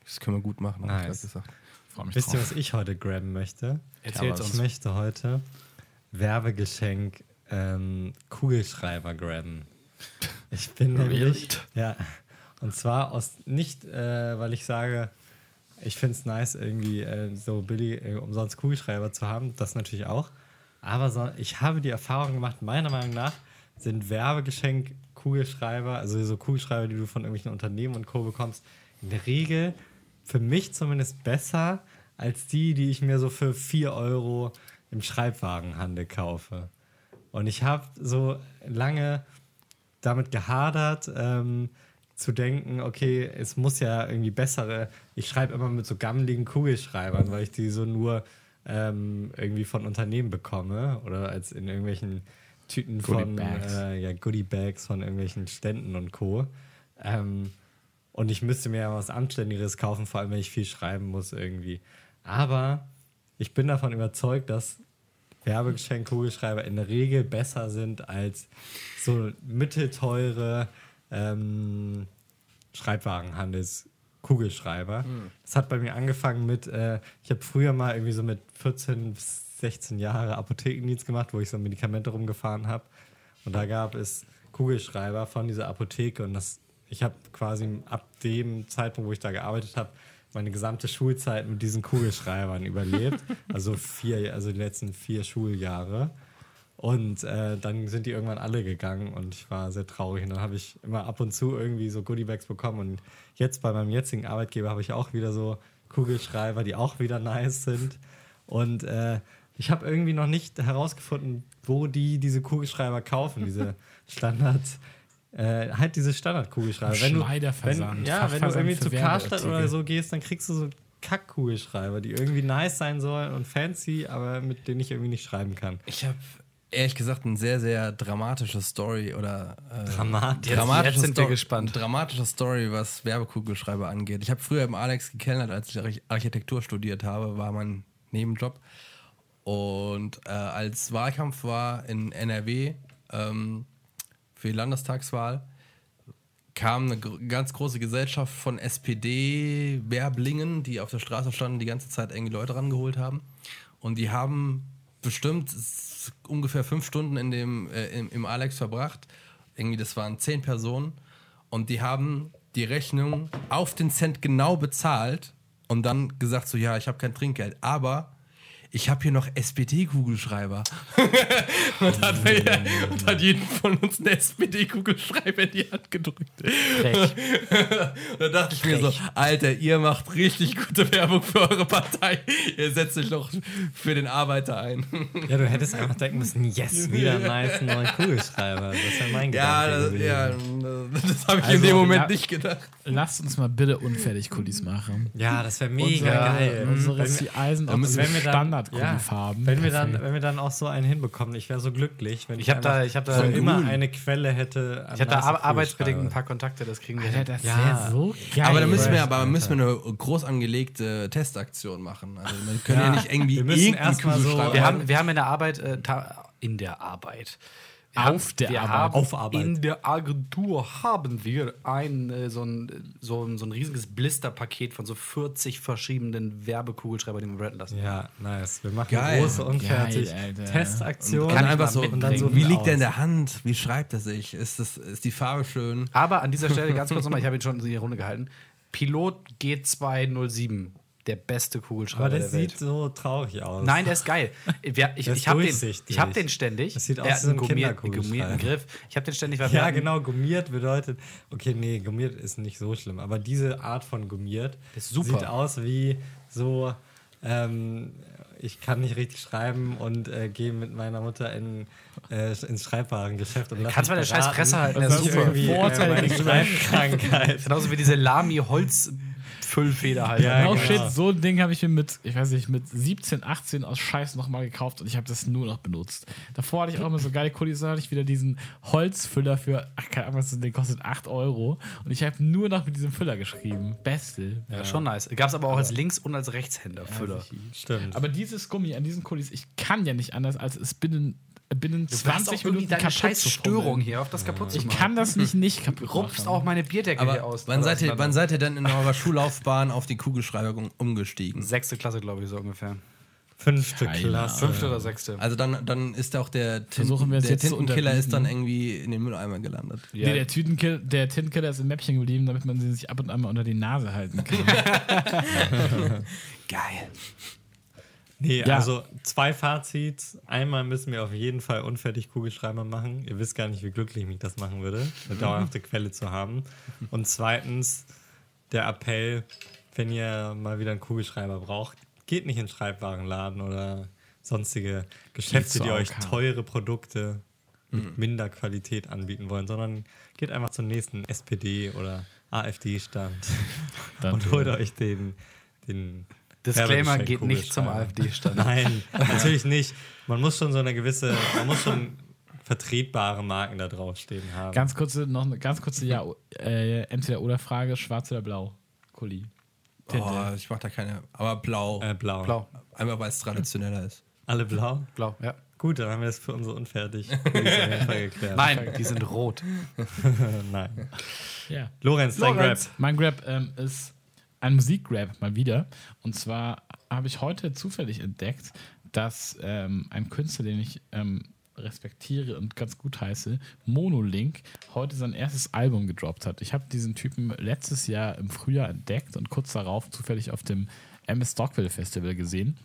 Das können wir gut machen, ich Nice. grad gesagt. Freu mich Wisst ihr, was ich heute grabben möchte? Erzähl's Ich uns. möchte heute Werbegeschenk ähm, Kugelschreiber grabben. Ich bin nämlich. Ja. Und zwar aus nicht, äh, weil ich sage, ich finde es nice, irgendwie äh, so billig äh, umsonst Kugelschreiber zu haben. Das natürlich auch. Aber so, ich habe die Erfahrung gemacht, meiner Meinung nach sind Werbegeschenk Kugelschreiber, also so Kugelschreiber, die du von irgendwelchen Unternehmen und Co. bekommst, in der Regel für mich zumindest besser als die, die ich mir so für 4 Euro im Schreibwarenhandel kaufe. Und ich habe so lange damit gehadert, ähm, zu denken, okay, es muss ja irgendwie bessere. Ich schreibe immer mit so gammeligen Kugelschreibern, weil ich die so nur ähm, irgendwie von Unternehmen bekomme oder als in irgendwelchen Tüten Goodie von Bags. äh, ja, Goodie Bags von irgendwelchen Ständen und Co. Ähm, und ich müsste mir ja was Anständigeres kaufen, vor allem wenn ich viel schreiben muss irgendwie. Aber ich bin davon überzeugt, dass Werbegeschenk-Kugelschreiber in der Regel besser sind als so mittelteure ähm, Schreibwarenhandels-Kugelschreiber. Das hat bei mir angefangen mit, äh, ich habe früher mal irgendwie so mit 14 bis 16 Jahre Apothekendienst gemacht, wo ich so Medikamente rumgefahren habe. Und da gab es Kugelschreiber von dieser Apotheke und das, ich habe quasi ab dem Zeitpunkt, wo ich da gearbeitet habe, meine gesamte Schulzeit mit diesen Kugelschreibern überlebt. Also vier, also die letzten vier Schuljahre. Und äh, dann sind die irgendwann alle gegangen und ich war sehr traurig. Und dann habe ich immer ab und zu irgendwie so Goodiebags bekommen. Und jetzt bei meinem jetzigen Arbeitgeber habe ich auch wieder so Kugelschreiber, die auch wieder nice sind. Und äh, ich habe irgendwie noch nicht herausgefunden, wo die diese Kugelschreiber kaufen, diese Standard. Äh, halt diese Standard-Kugelschreiber. Wenn du, wenn, ja, wenn du irgendwie zu Karstadt oder so gehst, dann kriegst du so Kack-Kugelschreiber, die irgendwie nice sein sollen und fancy, aber mit denen ich irgendwie nicht schreiben kann. Ich habe ehrlich gesagt eine sehr, sehr dramatische Story oder äh, Dramatisch. dramatische jetzt sind wir Sto- gespannt. Dramatische Story, was Werbekugelschreiber angeht. Ich habe früher im Alex gekellnert, als ich Arch- Architektur studiert habe, war mein Nebenjob. Und äh, als Wahlkampf war in NRW ähm, für die Landestagswahl, kam eine gr- ganz große Gesellschaft von SPD-Werblingen, die auf der Straße standen, die ganze Zeit irgendwie Leute rangeholt haben. Und die haben bestimmt ungefähr fünf Stunden in dem, äh, im, im Alex verbracht. Irgendwie, das waren zehn Personen. Und die haben die Rechnung auf den Cent genau bezahlt und dann gesagt so, ja, ich habe kein Trinkgeld, aber ich habe hier noch SPD-Kugelschreiber. und, hat mir- und hat jeden von uns einen SPD-Kugelschreiber in die Hand gedrückt. Frech. Da dachte ich mir so, Alter, ihr macht richtig gute Werbung für eure Partei. Ihr setzt euch doch für den Arbeiter ein. Ja, du hättest einfach denken müssen, yes, wieder einen nice neuen Kugelschreiber. Das ist ja mein Ja, Gedanke das, gewesen. ja, das habe ich in Also, dem Moment ja. nicht gedacht. Lasst uns mal bitte unfertig Kulis machen. Ja, das wäre mega Unsere- geil. Unsere sind auch wenn wir dann- Standard-Kulifarben. Wenn wir, dann, wenn wir dann auch so einen hinbekommen, ich wäre so glücklich, wenn ich, Ich hab da- ich hab da- immer Grün. eine Quelle hätte. Ich habe da ar arbeitsbedingt ein paar Kontakte, das kriegen wir Alter, das Ja. so geil. aber da müssen wir, aber müssen wir eine groß angelegte Testaktion machen. Also wir können ja, Ja, nicht irgendwie wir müssen irgendeinen erst mal so- Wir haben, wir haben in der Arbeit, äh, in der Arbeit. Wir Auf haben, der wir Arbeit. Haben, Auf Arbeit. In der Agentur haben wir ein, äh, so, ein, so, ein, so ein riesiges Blisterpaket von so 40 verschiedenen Werbekugelschreiber, die wir branden lassen. Ja, nice. Wir machen Geil. eine große unfertig Geil, Alter. Testaktion. Und dann einfach so, und dann so wie liegt der in der Hand? Wie schreibt er sich? Ist, das, ist die Farbe schön? Aber an dieser Stelle ganz kurz nochmal, ich habe ihn schon in die Runde gehalten. Pilot G207, der beste Kugelschreiber Aber der das Welt. sieht so traurig aus. Nein, der ist geil. Ich Der ist ich habe den, ich hab den ständig. Das sieht Der aus wie so ein einen gummier- Kinderkugelschreiber. gummierten Griff. Ich habe den ständig, weil Ja, hatten- genau, gummiert bedeutet. Okay, nee, gummiert ist nicht so schlimm, aber diese Art von gummiert sieht aus wie so. Ähm, ich kann nicht richtig schreiben und äh, gehe mit meiner Mutter in, äh, ins Schreibwarengeschäft und Kannst mal deine scheiß Fresse halten, der was ist ich super. irgendwie, äh, Schreibkrankheit. Genauso wie diese Lami-Holz-Füllfeder halt. Ja, Oh genau. shit, so ein Ding habe ich mir mit, ich weiß nicht, mit 17, 18 aus Scheiß nochmal gekauft und ich habe das nur noch benutzt. Davor hatte ich auch immer so geile Kulis, dann hatte ich wieder diesen Holzfüller für, ach keine Ahnung, was das Ding kostet, 8 Euro und ich habe nur noch mit diesem Füller geschrieben. Beste. Ja, schon nice. Gab es aber auch als Links- und als Rechtshänder-Füller. Stimmt. Aber dieses Gummi an diesen Kulis, ich kann ja nicht anders, als es binnen, binnen Du hast 20 auch irgendwie Minuten deine kaputt scheiß Störung hier, auf das kaputt zu Ich machen. kann das nicht nicht kaputt rupst machen. auch meine Bierdecke hier Aber aus. wann seid, ihr, wann seid ihr denn in eurer Schullaufbahn auf die Kugelschreiber um- umgestiegen? Sechste Klasse, glaube ich, so ungefähr. Fünfte Keine Klasse. Fünfte oder sechste. Also dann, dann ist auch der, Tint, Versuchen wir es der Tintenkiller ist dann irgendwie in den Mülleimer gelandet. Ja. Nee, der, Tütenkiller, der Tintenkiller ist im Mäppchen geblieben, damit man sie sich ab und an mal unter die Nase halten kann. Geil. Nee, Ja. also zwei Fazits. Einmal müssen wir auf jeden Fall unfertig Kugelschreiber machen. Ihr wisst gar nicht, wie glücklich mich das machen würde, eine dauerhafte Quelle zu haben. Und zweitens der Appell, wenn ihr mal wieder einen Kugelschreiber braucht, geht nicht in den Schreibwarenladen oder sonstige Geschäfte, die euch teure Produkte mit minder Qualität anbieten wollen, sondern geht einfach zum nächsten SPD oder AfD-Stand und holt euch den, den Disclaimer geht nicht zum. AfD-Stand. Nein, natürlich nicht. Man muss schon so eine gewisse, man muss schon vertretbare Marken da draufstehen haben. Ganz kurze, noch eine ganz kurze ja, äh, entweder oder Frage, schwarz oder blau? Kuli. Oh, ich mach da keine. Aber blau. äh, blau. Blau. Einfach weil es traditioneller ist. Alle blau? Blau, ja. Gut, dann haben wir das für unsere unfertig. Nein, die sind rot. Nein. Ja. Lorenz, dein Grab. Lorenz. Mein Grab ähm, ist ein Musikgrab mal wieder. Und zwar habe ich heute zufällig entdeckt, dass ähm, ein Künstler, den ich ähm, respektiere und ganz gut heiße, Monolink, heute sein erstes Album gedroppt hat. Ich habe diesen Typen letztes Jahr im Frühjahr entdeckt und kurz darauf zufällig auf dem MS Stockwell Festival gesehen.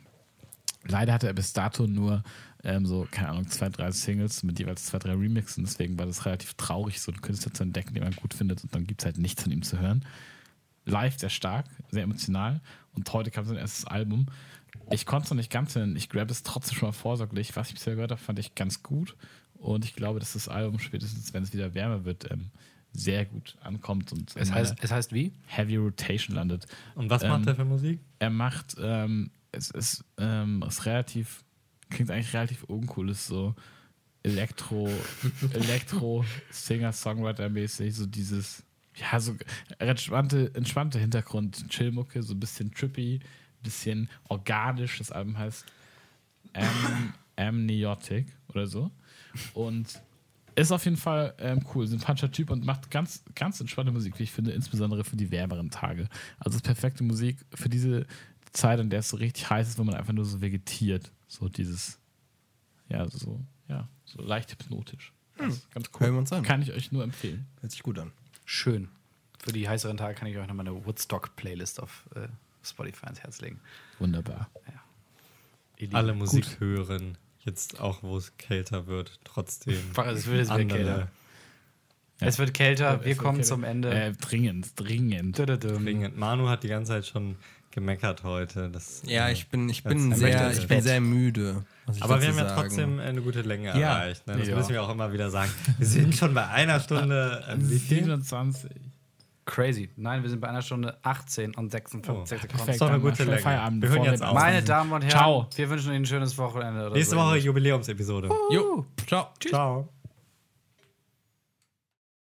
Leider hatte er bis dato nur ähm, so, keine Ahnung, zwei, drei Singles mit jeweils zwei, drei Remixen. Deswegen war das relativ traurig, so einen Künstler zu entdecken, den man gut findet und dann gibt es halt nichts von ihm zu hören. Live sehr stark, sehr emotional und heute kam sein erstes Album. Ich konnte es noch nicht ganz nennen, ich grab es trotzdem schon mal vorsorglich. Was ich bisher gehört habe, fand ich ganz gut und ich glaube, dass das Album spätestens, wenn es wieder wärmer wird, ähm, sehr gut ankommt und Es heißt, es heißt wie? Heavy Rotation landet. Und was Ähm, macht er für Musik? Er macht, ähm, es ist, ähm, ist relativ, klingt eigentlich relativ uncool, ist so Elektro, Elektro, Singer-Songwriter-mäßig, so dieses, ja, so entspannte, entspannte Hintergrund, Chillmucke, so ein bisschen trippy, bisschen organisch. Das Album heißt Am Amniotic oder so. Und ist auf jeden Fall ähm, cool, sympathischer Typ und macht ganz, ganz entspannte Musik, wie ich finde, insbesondere für die wärmeren Tage. Also perfekte Musik für diese Zeit, in der es so richtig heiß ist, wo man einfach nur so vegetiert. So dieses, ja, so, ja, so leicht hypnotisch. Ist ganz cool. Hören wir uns an. Kann ich euch nur empfehlen. Hört sich gut an. Schön. für die heißeren Tage kann ich euch noch mal eine Woodstock-Playlist auf äh, Spotify ans Herz legen. Wunderbar. Lieben. Alle Musik hören. Jetzt auch, wo es kälter wird. Trotzdem. Es wird, es wird kälter. andere Es wird kälter. Wir Es wird kommen kälter. zum Ende. Äh, dringend, dringend. Dringend. Manu hat die ganze Zeit schon gemeckert heute. Das, Ja, äh, ich bin, ich Das bin, sehr, ich ich bin sehr müde. Aber wir haben ja sagen. trotzdem eine gute Länge Ja. erreicht. Ne? Das Ja. müssen wir auch immer wieder sagen. Wir sind schon bei einer Stunde. Äh, wie viel? 27. Crazy. Nein, wir sind bei einer Stunde 18 und 56 Oh, Sekunden. perfekt. ist doch eine gute schönen Länge. Feierabend, wir hören jetzt auf. Meine Damen und Herren, Ciao. wir wünschen Ihnen ein schönes Wochenende. Oder Nächste so Woche. Jubiläumsepisode. Jo, ciao. Ciao.